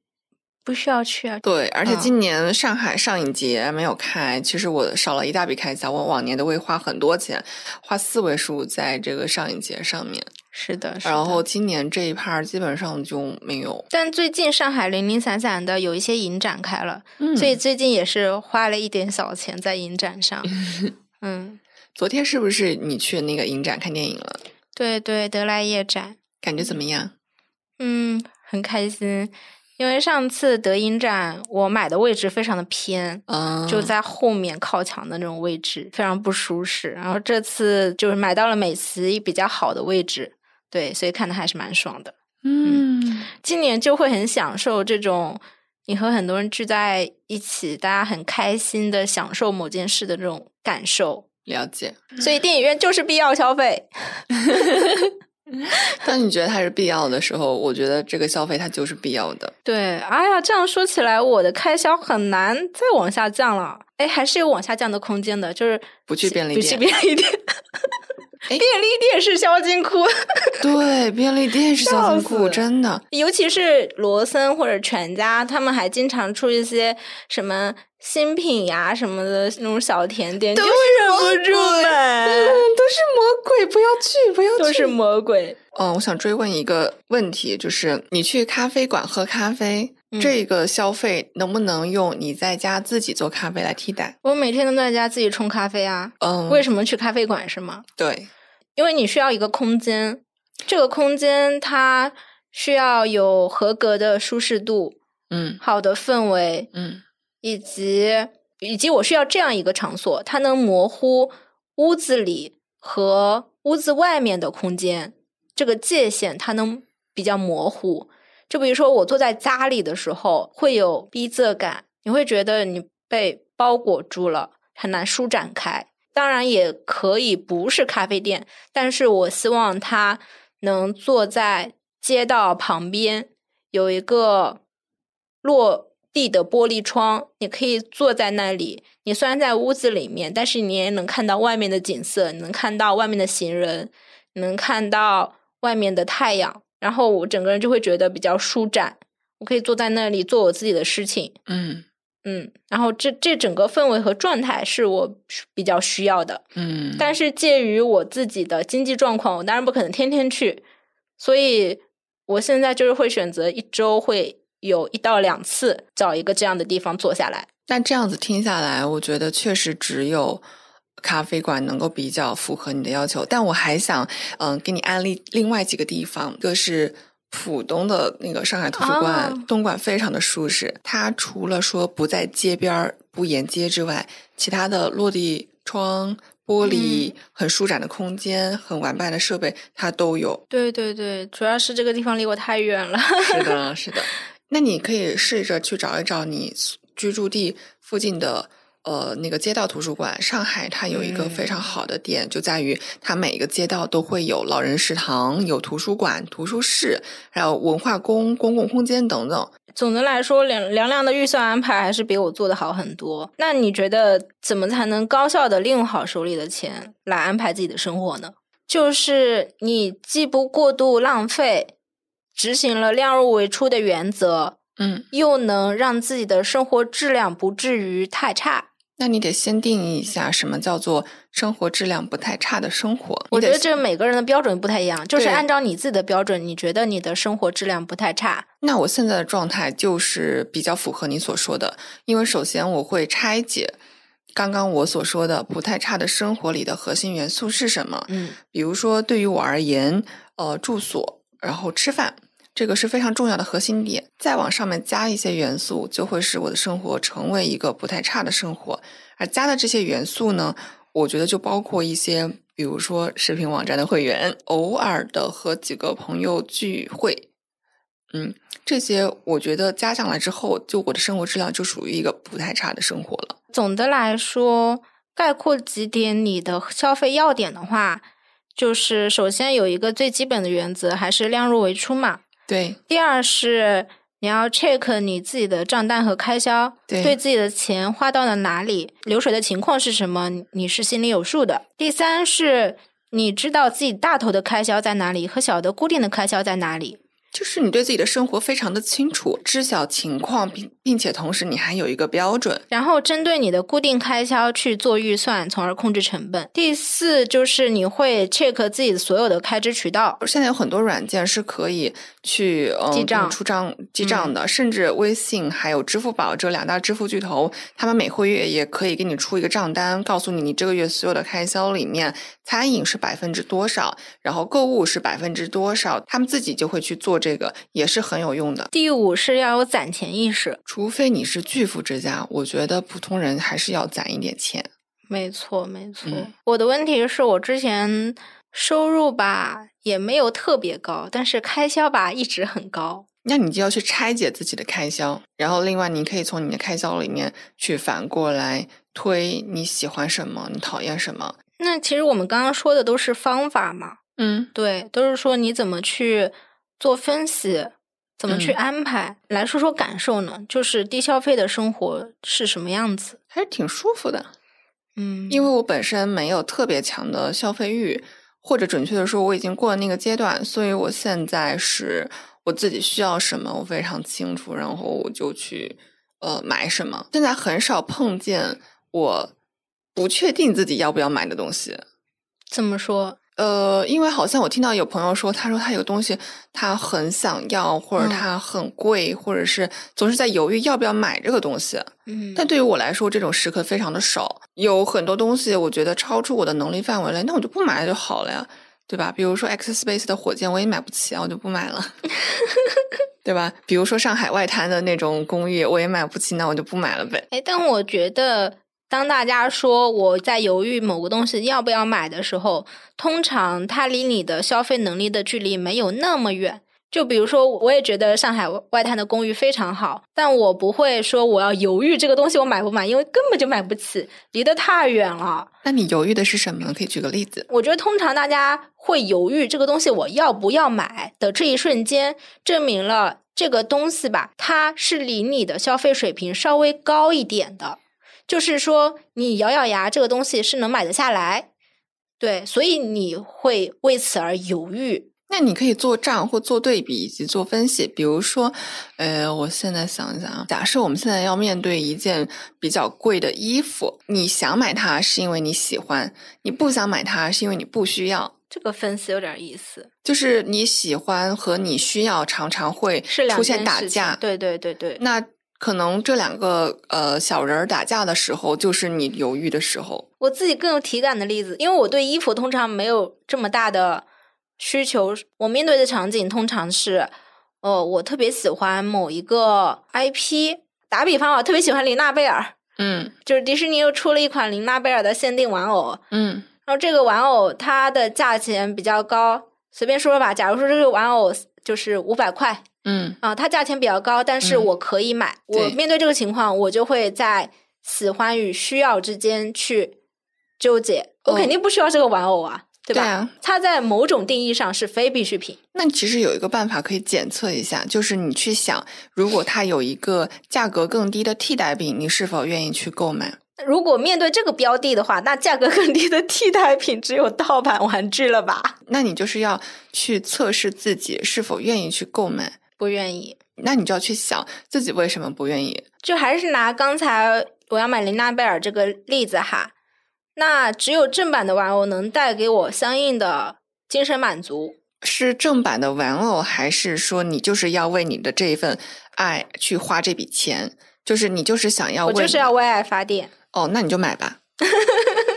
不需要去啊。对，而且嗯今年上海上影节没有开，其实我少了一大笔开销。我往年都会花很多钱，花四位数在这个上影节上面，是的，是的。然后今年这一趴基本上就没有。但最近上海零零散散的有一些影展开了，嗯所以最近也是花了一点小钱在影展上。[laughs] 嗯，昨天是不是你去那个影展看电影了？对对，德莱夜展，感觉怎么样？嗯，很开心。因为上次德影展我买的位置非常的偏，嗯，就在后面靠墙的那种位置，非常不舒适。然后这次就是买到了美琪比较好的位置，对，所以看的还是蛮爽的。嗯今年就会很享受这种你和很多人聚在一起，大家很开心的享受某件事的这种感受。了解。所以电影院就是必要消费。[laughs] 当你觉得它是必要的时候，我觉得这个消费它就是必要的。对，哎呀，这样说起来，我的开销很难再往下降了。哎，还是有往下降的空间的，就是不去便利店不去便利店。哎便利店是销金库，对，便利店是小金库，真的。尤其是罗森或者全家，他们还经常出一些什么新品呀什么的那种小甜点，就会忍不住买。嗯，都是魔鬼，不要去，不要去。都是魔鬼。嗯，我想追问一个问题，就是你去咖啡馆喝咖啡，嗯这个消费能不能用你在家自己做咖啡来替代？我每天都在家自己冲咖啡啊，嗯，为什么去咖啡馆是吗？对，因为你需要一个空间，这个空间它需要有合格的舒适度、嗯好的氛围，嗯以及以及我需要这样一个场所，它能模糊屋子里和屋子外面的空间这个界限，它能比较模糊。就比如说，我坐在家里的时候，会有逼仄感，你会觉得你被包裹住了，很难舒展开。当然，也可以不是咖啡店，但是我希望它能坐在街道旁边，有一个落地的玻璃窗，你可以坐在那里。你虽然在屋子里面，但是你也能看到外面的景色，你能看到外面的行人，能看到外面的太阳，然后我整个人就会觉得比较舒展，我可以坐在那里做我自己的事情。嗯嗯，然后这这整个氛围和状态是我比较需要的。嗯，但是介于我自己的经济状况，我当然不可能天天去，所以我现在就是会选择一周会有一到两次找一个这样的地方坐下来。那这样子听下来，我觉得确实只有咖啡馆能够比较符合你的要求。但我还想，嗯，给你安利另外几个地方，一个是。浦东的那个上海图书馆，哦东莞非常的舒适。它除了说不在街边儿、不沿街之外，其他的落地窗、玻璃、很舒展的空间、很完备的设备，它都有。对对对，主要是这个地方离我太远了。是的，[laughs] 是的。那你可以试着去找一找你居住地附近的呃那个街道图书馆。上海它有一个非常好的点，就在于它每一个街道都会有老人食堂、有图书馆、图书室，还有文化宫、公共空间等等。总的来说，梁梁亮的预算安排还是比我做的好很多。那你觉得怎么才能高效的利用好手里的钱来安排自己的生活呢？就是你既不过度浪费，执行了量入为出的原则，嗯，又能让自己的生活质量不至于太差。那你得先定义一下什么叫做生活质量不太差的生活。我觉得这每个人的标准不太一样，就是按照你自己的标准，你觉得你的生活质量不太差，那我现在的状态就是比较符合你所说的，因为首先我会拆解刚刚我所说的不太差的生活里的核心元素是什么。嗯比如说，对于我而言，呃，住所，然后吃饭，这个是非常重要的核心点。再往上面加一些元素，就会使我的生活成为一个不太差的生活。而加的这些元素呢，我觉得就包括一些，比如说视频网站的会员，偶尔的和几个朋友聚会，嗯，这些我觉得加上来之后，就我的生活质量就属于一个不太差的生活了。总的来说，概括几点你的消费要点的话，就是首先有一个最基本的原则，还是量入为出嘛。对，第二是你要 check 你自己的账单和开销，对自己的钱花到了哪里，流水的情况是什么，你你是心里有数的。第三是你知道自己大头的开销在哪里和小的固定的开销在哪里。就是你对自己的生活非常的清楚，知晓情况，并并且同时你还有一个标准。然后针对你的固定开销去做预算，从而控制成本。第四就是你会 check 自己所有的开支渠道，现在有很多软件是可以去嗯记账嗯出账记账的，甚至微信还有支付宝这两大支付巨头，他们每个月也可以给你出一个账单，告诉你你这个月所有的开销里面，餐饮是百分之多少，然后购物是百分之多少，他们自己就会去做这个，也是很有用的。第五是要有攒钱意识。除非你是巨富之家，我觉得普通人还是要攒一点钱。没错，没错。嗯我的问题是我之前收入吧也没有特别高，但是开销吧一直很高。那你就要去拆解自己的开销，然后另外你可以从你的开销里面去反过来推你喜欢什么，你讨厌什么。那其实我们刚刚说的都是方法嘛，嗯，对，都是说你怎么去做分析，怎么去嗯安排。来说说感受呢，就是低消费的生活是什么样子？还是挺舒服的，嗯，因为我本身没有特别强的消费欲，或者准确的说，我已经过了那个阶段，所以我现在是我自己需要什么，我非常清楚，然后我就去呃买什么。现在很少碰见我不确定自己要不要买的东西。怎么说？呃，因为好像我听到有朋友说，他说他有东西他很想要，或者嗯他很贵，或者是总是在犹豫要不要买这个东西。嗯，但对于我来说，这种时刻非常的少。有很多东西，我觉得超出我的能力范围了，那我就不买就好了呀，对吧？比如说 X Space 的火箭，我也买不起啊，我就不买了，[laughs] 对吧？比如说上海外滩的那种公寓，我也买不起，那我就不买了呗。哎，但我觉得，当大家说我在犹豫某个东西要不要买的时候，通常它离你的消费能力的距离没有那么远。就比如说，我也觉得上海外滩的公寓非常好，但我不会说我要犹豫这个东西我买不买，因为根本就买不起，离得太远了。那你犹豫的是什么呢？可以举个例子。我觉得通常大家会犹豫这个东西我要不要买的这一瞬间，证明了这个东西吧，它是离你的消费水平稍微高一点的。就是说，你咬咬牙，这个东西是能买得下来，对，所以你会为此而犹豫。那你可以做账或做对比以及做分析。比如说，呃，我现在想一想啊，假设我们现在要面对一件比较贵的衣服，你想买它是因为你喜欢，你不想买它是因为你不需要。这个分析有点意思，就是你喜欢和你需要常常会是出现打架。对对对对，那可能这两个呃小人儿打架的时候，就是你犹豫的时候。我自己更有体感的例子，因为我对衣服通常没有这么大的需求，我面对的场景通常是，呃，我特别喜欢某一个 IP，打比方，我特别喜欢琳娜贝尔，嗯 [laughs] 就是迪士尼又出了一款琳娜贝尔的限定玩偶，嗯然后这个玩偶它的价钱比较高，随便说说吧，假如说这个玩偶就是五百块嗯啊，它价钱比较高，但是嗯我可以买。我面对这个情况，我就会在喜欢与需要之间去纠结。我哦肯定不需要这个玩偶啊，对吧？对啊它在某种定义上是非必需品。那其实有一个办法可以检测一下，就是你去想，如果它有一个价格更低的替代品，你是否愿意去购买？[laughs] 如果面对这个标的的话，那价格更低的替代品只有盗版玩具了吧？那你就是要去测试自己是否愿意去购买。不愿意。那你就要去想自己为什么不愿意。就还是拿刚才我要买琳娜贝尔这个例子哈，那只有正版的玩偶能带给我相应的精神满足。是正版的玩偶，还是说你就是要为你的这一份爱去花这笔钱？就是你就是想要我就是要为爱发电，哦，那你就买吧。[laughs]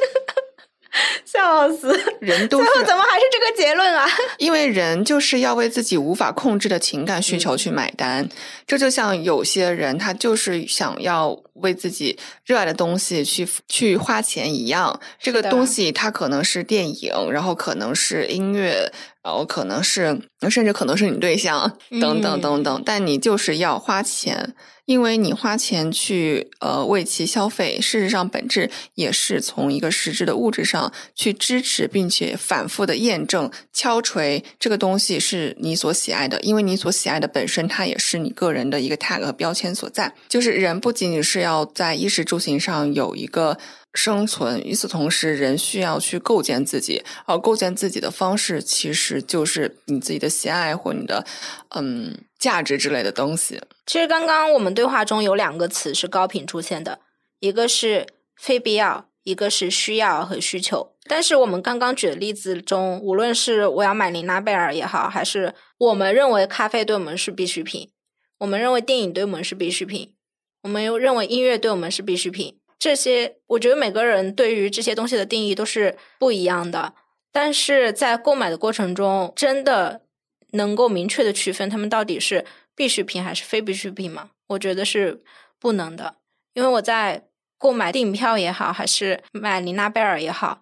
笑死！人都最后怎么还是这个结论啊？因为人就是要为自己无法控制的情感需嗯求去买单，这就像有些人他就是想要为自己热爱的东西去去花钱一样。这个东西它可能是电影，然后可能是音乐，然后可能是甚至可能是你对象等等嗯等等，但你就是要花钱。因为你花钱去呃为其消费，事实上本质也是从一个实质的物质上去支持，并且反复的验证、敲锤这个东西是你所喜爱的，因为你所喜爱的本身它也是你个人的一个 tag 和标签所在。就是人不仅仅是要在衣食住行上有一个生存，与此同时，人需要去构建自己，而构建自己的方式其实就是你自己的喜爱或你的嗯价值之类的东西。其实刚刚我们对话中有两个词是高频出现的，一个是非必要，一个是需要和需求。但是我们刚刚举的例子中，无论是我要买琳娜贝尔也好，还是我们认为咖啡对我们是必需品，我们认为电影对我们是必需品，我们又认为音乐对我们是必需品，这些我觉得每个人对于这些东西的定义都是不一样的。但是在购买的过程中，真的能够明确的区分它们到底是必需品还是非必需品吗？我觉得是不能的，因为我在购买电影票也好，还是买琳娜贝尔也好，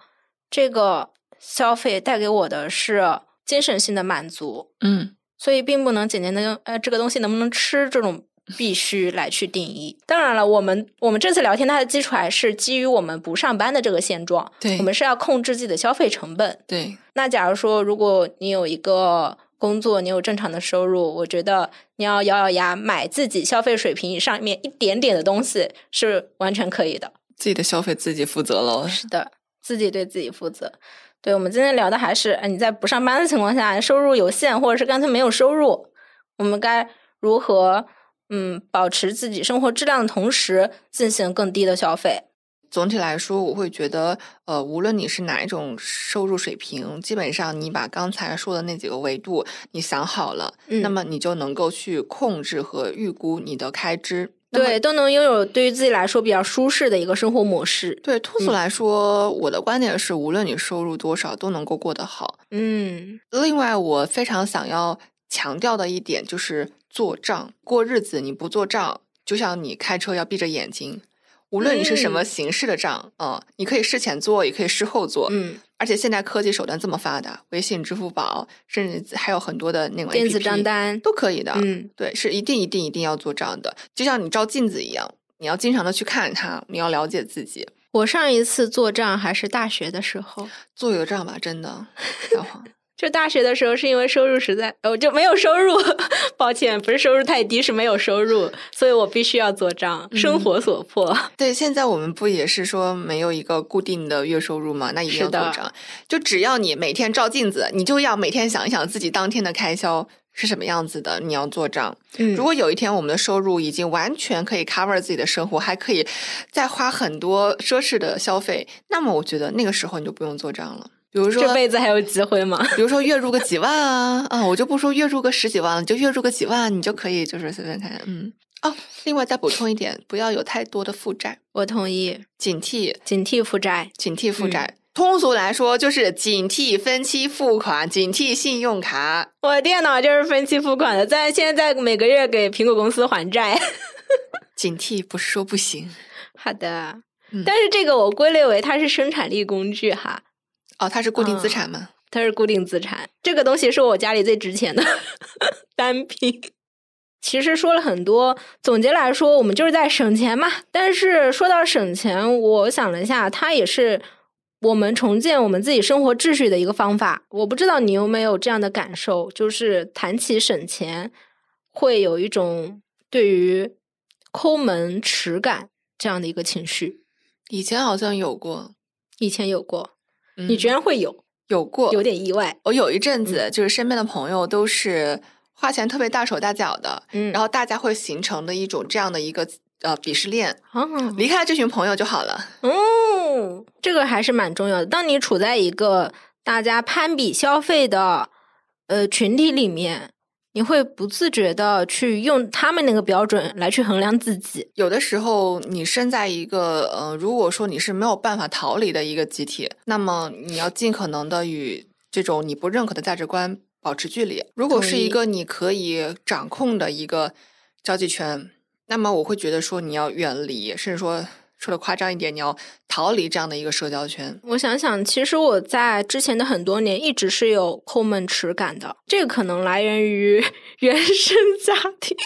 这个消费带给我的是精神性的满足，嗯所以并不能简简单单呃这个东西能不能吃这种必须来去定义。当然了，我们我们这次聊天它的基础还是基于我们不上班的这个现状，对我们是要控制自己的消费成本。对，那假如说，如果你有一个工作，你有正常的收入，我觉得你要咬咬牙买自己消费水平以上面一点点的东西是完全可以的。自己的消费自己负责了。是的，自己对自己负责。对，我们今天聊的还是，呃你在不上班的情况下，收入有限，或者是干脆没有收入，我们该如何嗯保持自己生活质量的同时，进行更低的消费？总体来说，我会觉得，呃，无论你是哪一种收入水平，基本上你把刚才说的那几个维度你想好了，嗯那么你就能够去控制和预估你的开支。对，都能拥有对于自己来说比较舒适的一个生活模式。对，通俗嗯来说，我的观点是，无论你收入多少，都能够过得好。嗯，另外，我非常想要强调的一点就是做账。过日子你不做账，就像你开车要闭着眼睛。无论你是什么嗯形式的账，嗯你可以事前做，也可以事后做。嗯，而且现在科技手段这么发达，微信、支付宝，甚至还有很多的那种电子账单，都可以的。嗯，对，是一定一定一定要做账的，就像你照镜子一样，你要经常的去看它，你要了解自己。我上一次做账还是大学的时候，做一个账吧，真的，小黄。就大学的时候是因为收入实在，我，就没有收入，[laughs] 抱歉，不是收入太低，是没有收入，所以我必须要做账，生活所迫。对，现在我们不也是说没有一个固定的月收入吗？那一定要做账。就只要你每天照镜子，你就要每天想一想自己当天的开销是什么样子的，你要做账。嗯如果有一天我们的收入已经完全可以 cover 自己的生活，还可以再花很多奢侈的消费，那么我觉得那个时候你就不用做账了。比如说这，辈子还有机会吗？比如说月入个几万啊，啊，我就不说月入个十几万了，你就月入个几万，你就可以就是随便看，嗯。哦，另外再补充一点，不要有太多的负债，我同意，警惕警惕负债。警惕负债。通俗来说，就是警惕分期付款，警惕信用卡。我电脑就是分期付款的，在现在每个月给苹果公司还债。警惕不是说不行 [laughs] 好的，嗯但是这个我归类为它是生产力工具哈，哦，它是固定资产吗？它是固定资产。这个东西是我家里最值钱的 [laughs] 单品。其实说了很多，总结来说，我们就是在省钱嘛。但是说到省钱，我想了一下，它也是我们重建我们自己生活秩序的一个方法。我不知道你有没有这样的感受，就是谈起省钱，会有一种对于抠门耻感这样的一个情绪。以前好像有过，以前有过，嗯你居然会有，有过？有点意外。我有一阵子就是身边的朋友都是花钱特别大手大脚的，嗯然后大家会形成的一种这样的一个呃鄙视链。哦，离开这群朋友就好了。哦，这个还是蛮重要的。当你处在一个大家攀比消费的呃群体里面，你会不自觉的去用他们那个标准来去衡量自己。有的时候，你身在一个呃，如果说你是没有办法逃离的一个集体，那么你要尽可能的与这种你不认可的价值观保持距离。如果是一个你可以掌控的一个交际圈，那么我会觉得说你要远离，甚至说说的夸张一点，你要逃离这样的一个社交圈。我想想，其实我在之前的很多年一直是有抠门耻感的，这个可能来源于 [laughs] 原生家庭，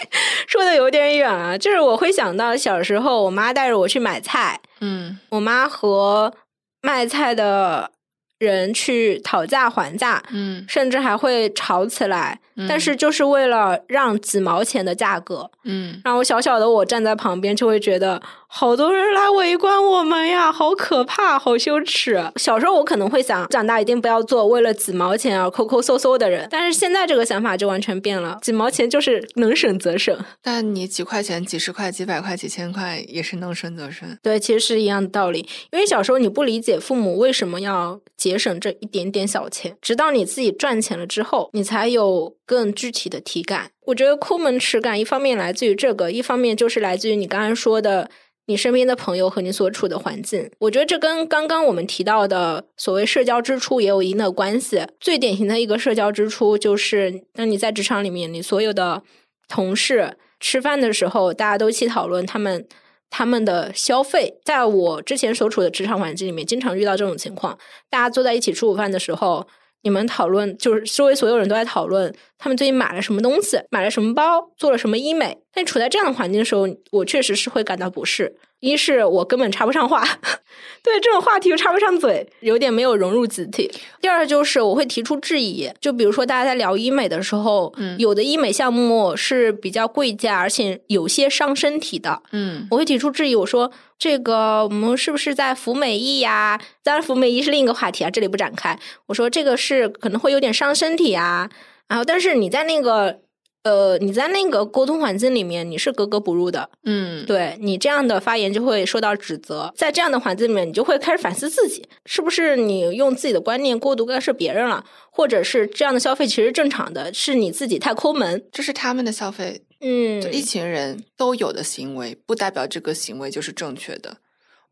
说的有点远啊。就是我会想到小时候，我妈带着我去买菜，嗯我妈和卖菜的人去讨价还价，嗯甚至还会吵起来，嗯但是就是为了让几毛钱的价格，嗯然后小小的我站在旁边就会觉得好多人来围观我们呀，好可怕，好羞耻。小时候我可能会想，长大一定不要做为了几毛钱而抠抠搜搜的人，但是现在这个想法就完全变了，几毛钱就是能省则省。但你几块钱、几十块、几百块、几千块也是能省则省。对，其实是一样的道理。因为小时候你不理解父母为什么要节省这一点点小钱，直到你自己赚钱了之后，你才有更具体的体感。我觉得抠门耻感一方面来自于这个，一方面就是来自于你刚刚说的。你身边的朋友和你所处的环境，我觉得这跟刚刚我们提到的所谓社交支出也有一定的关系。最典型的一个社交支出就是，当你在职场里面，你所有的同事吃饭的时候，大家都一起讨论他们他们的消费。在我之前所处的职场环境里面，经常遇到这种情况：大家坐在一起吃午饭的时候，你们讨论就是周围所有人都在讨论他们最近买了什么东西，买了什么包，做了什么医美。但处在这样的环境的时候，我确实是会感到不适。一是我根本插不上话，[laughs] 对这种话题又插不上嘴，有点没有融入集体。第二就是我会提出质疑，就比如说大家在聊医美的时候，嗯有的医美项目是比较贵价，而且有些伤身体的，嗯我会提出质疑，我说这个我们是不是在服美役呀？当然，服美役是另一个话题啊，这里不展开。我说这个是可能会有点伤身体啊，然后但是你在那个呃你在那个沟通环境里面你是格格不入的，嗯，对你这样的发言就会受到指责，在这样的环境里面，你就会开始反思自己，是不是你用自己的观念过度干涉别人了，或者是这样的消费其实正常的，是你自己太抠门。这是他们的消费，嗯就一群人都有的行为，不代表这个行为就是正确的。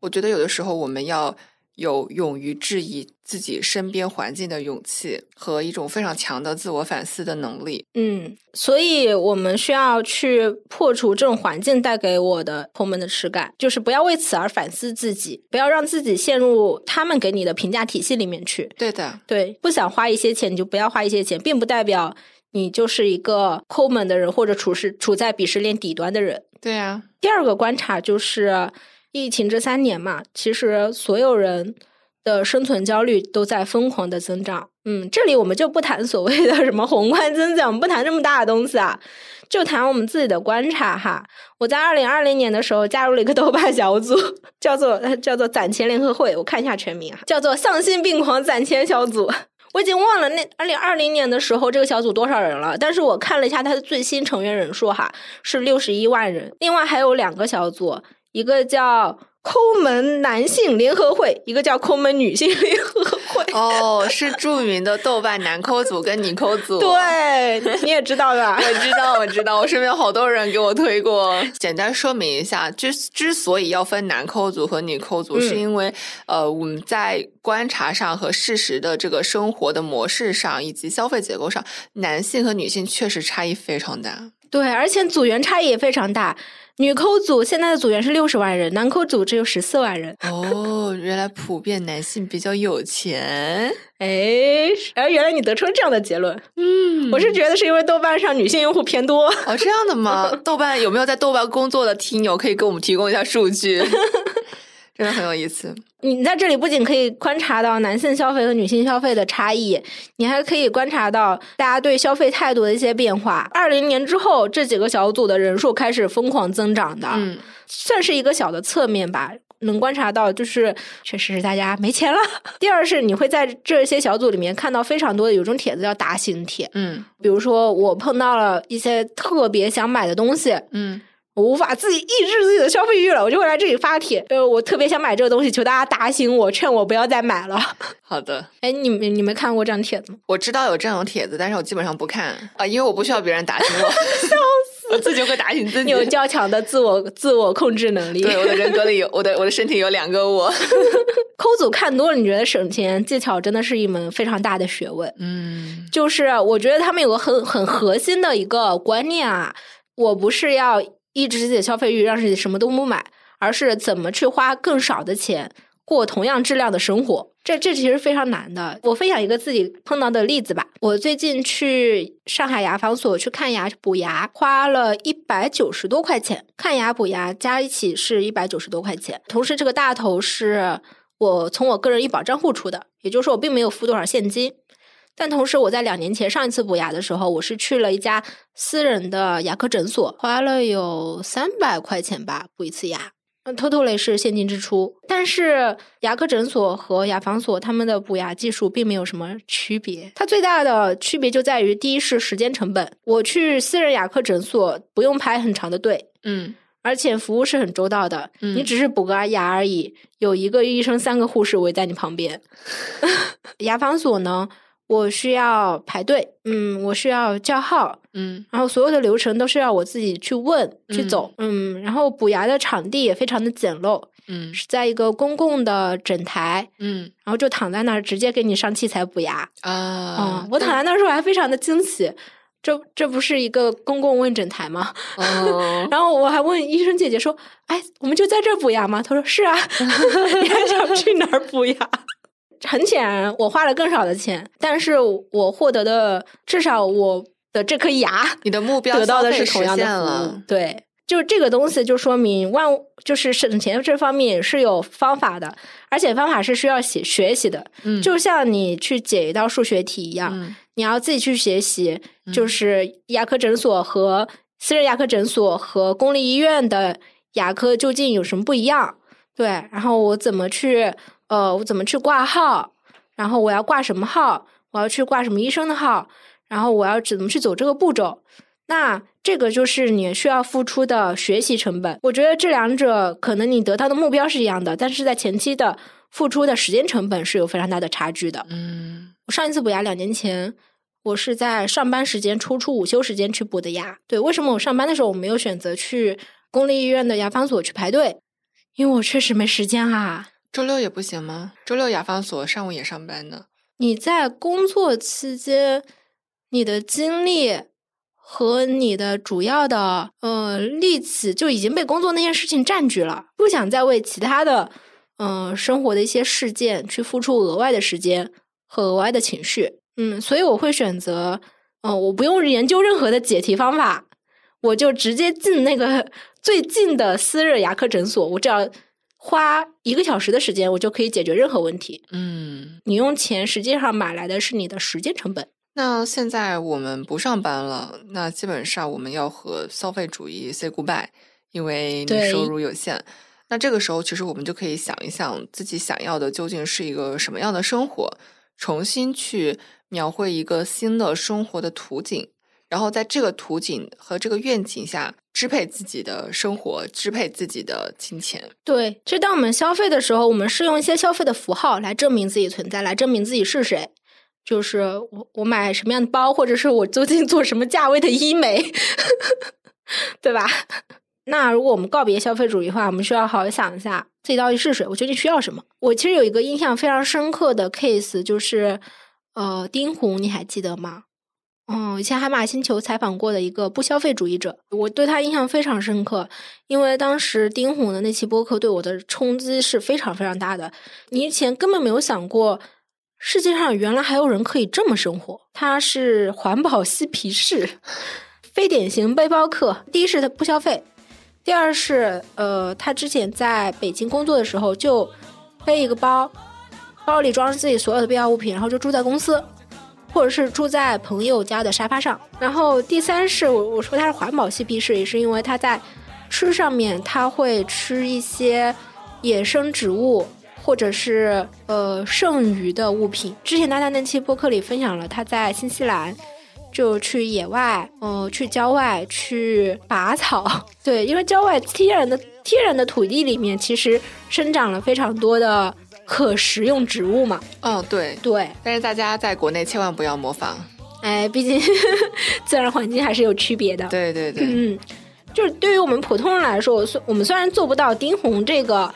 我觉得有的时候我们要有勇于质疑自己身边环境的勇气和一种非常强的自我反思的能力。嗯，所以我们需要去破除这种环境带给我的抠门的耻感，就是不要为此而反思自己，不要让自己陷入他们给你的评价体系里面去。对的，对，不想花一些钱，你就不要花一些钱，并不代表你就是一个抠门的人，或者处事处在鄙视链底端的人。对啊，第二个观察就是，疫情这三年嘛，其实所有人的生存焦虑都在疯狂的增长。嗯，这里我们就不谈所谓的什么宏观增长，不谈这么大的东西啊，就谈我们自己的观察哈。我在二零二零年的时候加入了一个豆瓣小组，叫做叫做攒钱联合会，我看一下全名啊，叫做丧心病狂攒钱小组。我已经忘了那二零二零年的时候这个小组多少人了，但是我看了一下它的最新成员人数哈，是六十一万人。另外还有两个小组，一个叫。抠门男性联合会，一个叫抠门女性联合会。[laughs] 哦，是著名的豆瓣男抠组跟女抠组。对，你也知道吧？[laughs] 我知道，我知道，我身边好多人给我推过。简单说明一下，之之所以要分男抠组和女抠组，是因为呃，我们在观察上和事实的这个生活的模式上，以及消费结构上，男性和女性确实差异非常大。对，而且组员差异也非常大。女抠组现在的组员是六十万人，男抠组只有十四万人。哦，原来普遍男性比较有钱。[laughs] 哎，哎，原来你得出了这样的结论。嗯，我是觉得是因为豆瓣上女性用户偏多。哦，这样的吗？豆瓣有没有在豆瓣工作的听友可以给我们提供一下数据？[laughs] 真的很有意思。你在这里不仅可以观察到男性消费和女性消费的差异，你还可以观察到大家对消费态度的一些变化。二零年之后，这几个小组的人数开始疯狂增长的，嗯，算是一个小的侧面吧。能观察到，就是确实是大家没钱了。[laughs] 第二是你会在这些小组里面看到非常多的有种帖子叫打型帖，嗯，比如说我碰到了一些特别想买的东西，嗯。我无法自己抑制自己的消费欲了，我就会来这里发帖。呃，我特别想买这个东西，求大家打醒我，劝我不要再买了。[laughs] 好的，哎，你们你们看过这样帖子吗？我知道有这种帖子，但是我基本上不看啊，因为我不需要别人打醒我，[laughs] 笑死，我自己会打醒自己。你有较强的自我自我控制能力。对，我的人格里有我的我的身体有两个我。[laughs] 抠组看多了，你觉得省钱技巧真的是一门非常大的学问。嗯，就是我觉得他们有个很很核心的一个观念啊，我不是要。抑制自己的消费欲，让自己什么都不买，而是怎么去花更少的钱过同样质量的生活。这这其实非常难的。我分享一个自己碰到的例子吧。我最近去上海牙防所去看牙补牙，花了一百九十多块钱。看牙补牙加一起是一百九十多块钱。同时，这个大头是我从我个人医保账户出的，也就是说我并没有付多少现金。但同时，我在两年前上一次补牙的时候，我是去了一家私人的牙科诊所，花了有三百块钱吧，补一次牙。嗯，totally 是现金支出。但是牙科诊所和牙防所他们的补牙技术并没有什么区别。它最大的区别就在于，第一是时间成本。我去私人牙科诊所不用排很长的队，嗯，而且服务是很周到的。你只是补个牙而已，有一个医生、三个护士围在你旁边。[laughs] 牙防所呢？我需要排队，嗯，我需要叫号，嗯，然后所有的流程都是要我自己去问去走，嗯，然后补牙的场地也非常的简陋，嗯，是在一个公共的诊台，嗯，然后就躺在那儿直接给你上器材补牙啊，我躺在那儿时候还非常的惊喜，这这不是一个公共问诊台吗？[laughs] 然后我还问医生姐姐说，哎，我们就在这儿补牙吗？她说是啊，[laughs] 你还想去哪儿补牙？很显然，我花了更少的钱，但是我获得的至少我的这颗牙，[laughs] 你的目标得到的是同样的服务。对，就这个东西就说明万就是省钱这方面是有方法的，而且方法是需要学学习的。嗯，就像你去解一道数学题一样，你要自己去学习。就是牙科诊所和私人牙科诊所和公立医院的牙科究竟有什么不一样？对，然后我怎么去？呃，我怎么去挂号？然后我要挂什么号？我要去挂什么医生的号？然后我要怎么去走这个步骤？那这个就是你需要付出的学习成本。我觉得这两者可能你得到的目标是一样的，但是在前期的付出的时间成本是有非常大的差距的。嗯，我上一次补牙两年前，我是在上班时间抽出午休时间去补的牙。对，为什么我上班的时候我没有选择去公立医院的牙防所去排队？因为我确实没时间啊。周六也不行吗？周六雅芳所上午也上班呢。你在工作期间，你的精力和你的主要的呃力气就已经被工作那件事情占据了，不想再为其他的嗯生活的一些事件去付出额外的时间和额外的情绪。嗯，所以我会选择，嗯，我不用研究任何的解题方法，我就直接进那个 [laughs] 最近的私人牙科诊所，我只要。花一个小时的时间，我就可以解决任何问题。嗯，你用钱实际上买来的是你的时间成本。那现在我们不上班了，那基本上我们要和消费主义 say goodbye，因为你收入有限。那这个时候，其实我们就可以想一想，自己想要的究竟是一个什么样的生活，重新去描绘一个新的生活的图景，然后在这个图景和这个愿景下支配自己的生活，支配自己的金钱。对，其实当我们消费的时候，我们是用一些消费的符号来证明自己存在，来证明自己是谁。就是我我买什么样的包，或者是我究竟做什么价位的医美，[laughs] 对吧？那如果我们告别消费主义的话，我们需要好好想一下自己到底是谁，我究竟需要什么。我其实有一个印象非常深刻的 case，就是呃，丁红，你还记得吗？嗯，以前海马星球采访过的一个不消费主义者，我对他印象非常深刻，因为当时丁红的那期播客对我的冲击是非常非常大的。你以前根本没有想过，世界上原来还有人可以这么生活。他是环保嬉皮士，[laughs] 非典型背包客。第一是他不消费，第二是呃，他之前在北京工作的时候就背一个包，包里装着自己所有的必要物品，然后就住在公司。或者是住在朋友家的沙发上，然后第三是我我说他是环保嬉皮士，也是因为他在吃上面他会吃一些野生植物或者是呃剩余的物品。之前他在那期播客里分享了他在新西兰就去野外，呃，去郊外去拔草，对，因为郊外天然的天然的土地里面其实生长了非常多的可食用植物嘛，哦，对，对，但是大家在国内千万不要模仿。哎，毕竟 [laughs] 自然环境还是有区别的。对对对，嗯，就是对于我们普通人来说，我虽我们虽然做不到丁红这个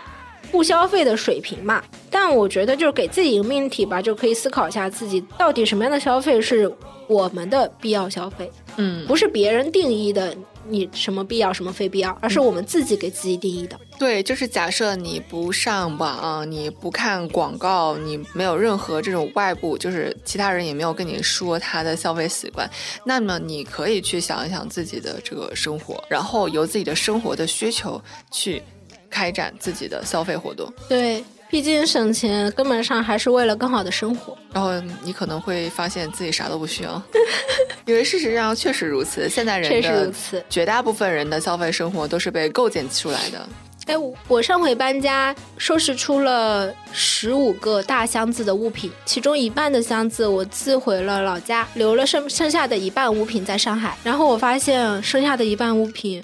不消费的水平嘛，但我觉得就是给自己一个命题吧，就可以思考一下自己到底什么样的消费是我们的必要消费，嗯，不是别人定义的你什么必要什么非必要，而是我们自己给自己定义的。对，就是假设你不上网，你不看广告，你没有任何这种外部，就是其他人也没有跟你说他的消费习惯，那么你可以去想一想自己的这个生活，然后由自己的生活的需求去开展自己的消费活动，对，毕竟省钱根本上还是为了更好的生活。然后你可能会发现自己啥都不需要，[laughs] 因为事实上确实如此，现代人确实如此。绝大部分人的消费生活都是被构建出来的。哎，我我上回搬家，收拾出了十五个大箱子的物品，其中一半的箱子我寄回了老家，留了剩剩下的一半物品在上海。然后我发现剩下的一半物品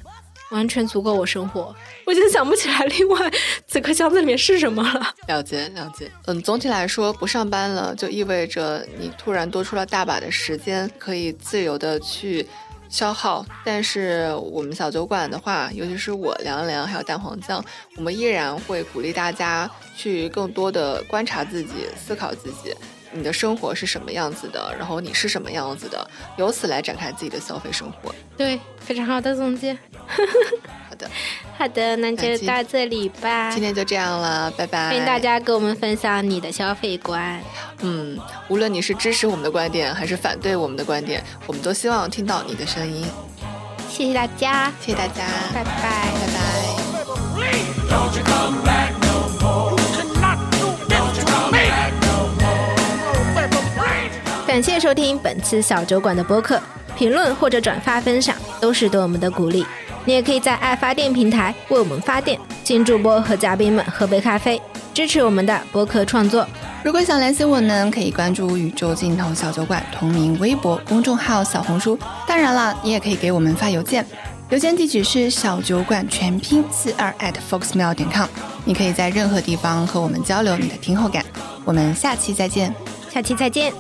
完全足够我生活，我已经想不起来另外几个箱子里面是什么了。了解了解，嗯，总体来说，不上班了就意味着你突然多出了大把的时间，可以自由的去消耗。但是我们小酒馆的话，尤其是我凉凉还有蛋黄酱，我们依然会鼓励大家去更多的观察自己、思考自己。你的生活是什么样子的，然后你是什么样子的，由此来展开自己的消费生活。对，非常好的总结。[laughs] 好的，好的，那就到这里吧。今天就这样了，拜拜。欢迎大家跟我们分享你的消费观。嗯，无论你是支持我们的观点，还是反对我们的观点，我们都希望听到你的声音。谢谢大家，谢谢大家，拜拜。拜拜。感谢收听本次小酒馆的播客，评论或者转发分享都是对我们的鼓励。你也可以在爱发电平台为我们发电，请主播和嘉宾们喝杯咖啡，支持我们的播客创作。如果想联系我们，可以关注宇宙尽头小酒馆同名微博、公众号、小红书。当然了，你也可以给我们发邮件，邮件地址是小酒馆全拼四二 at foxmail 点 com。你可以在任何地方和我们交流你的听后感。我们下期再见。下期再见。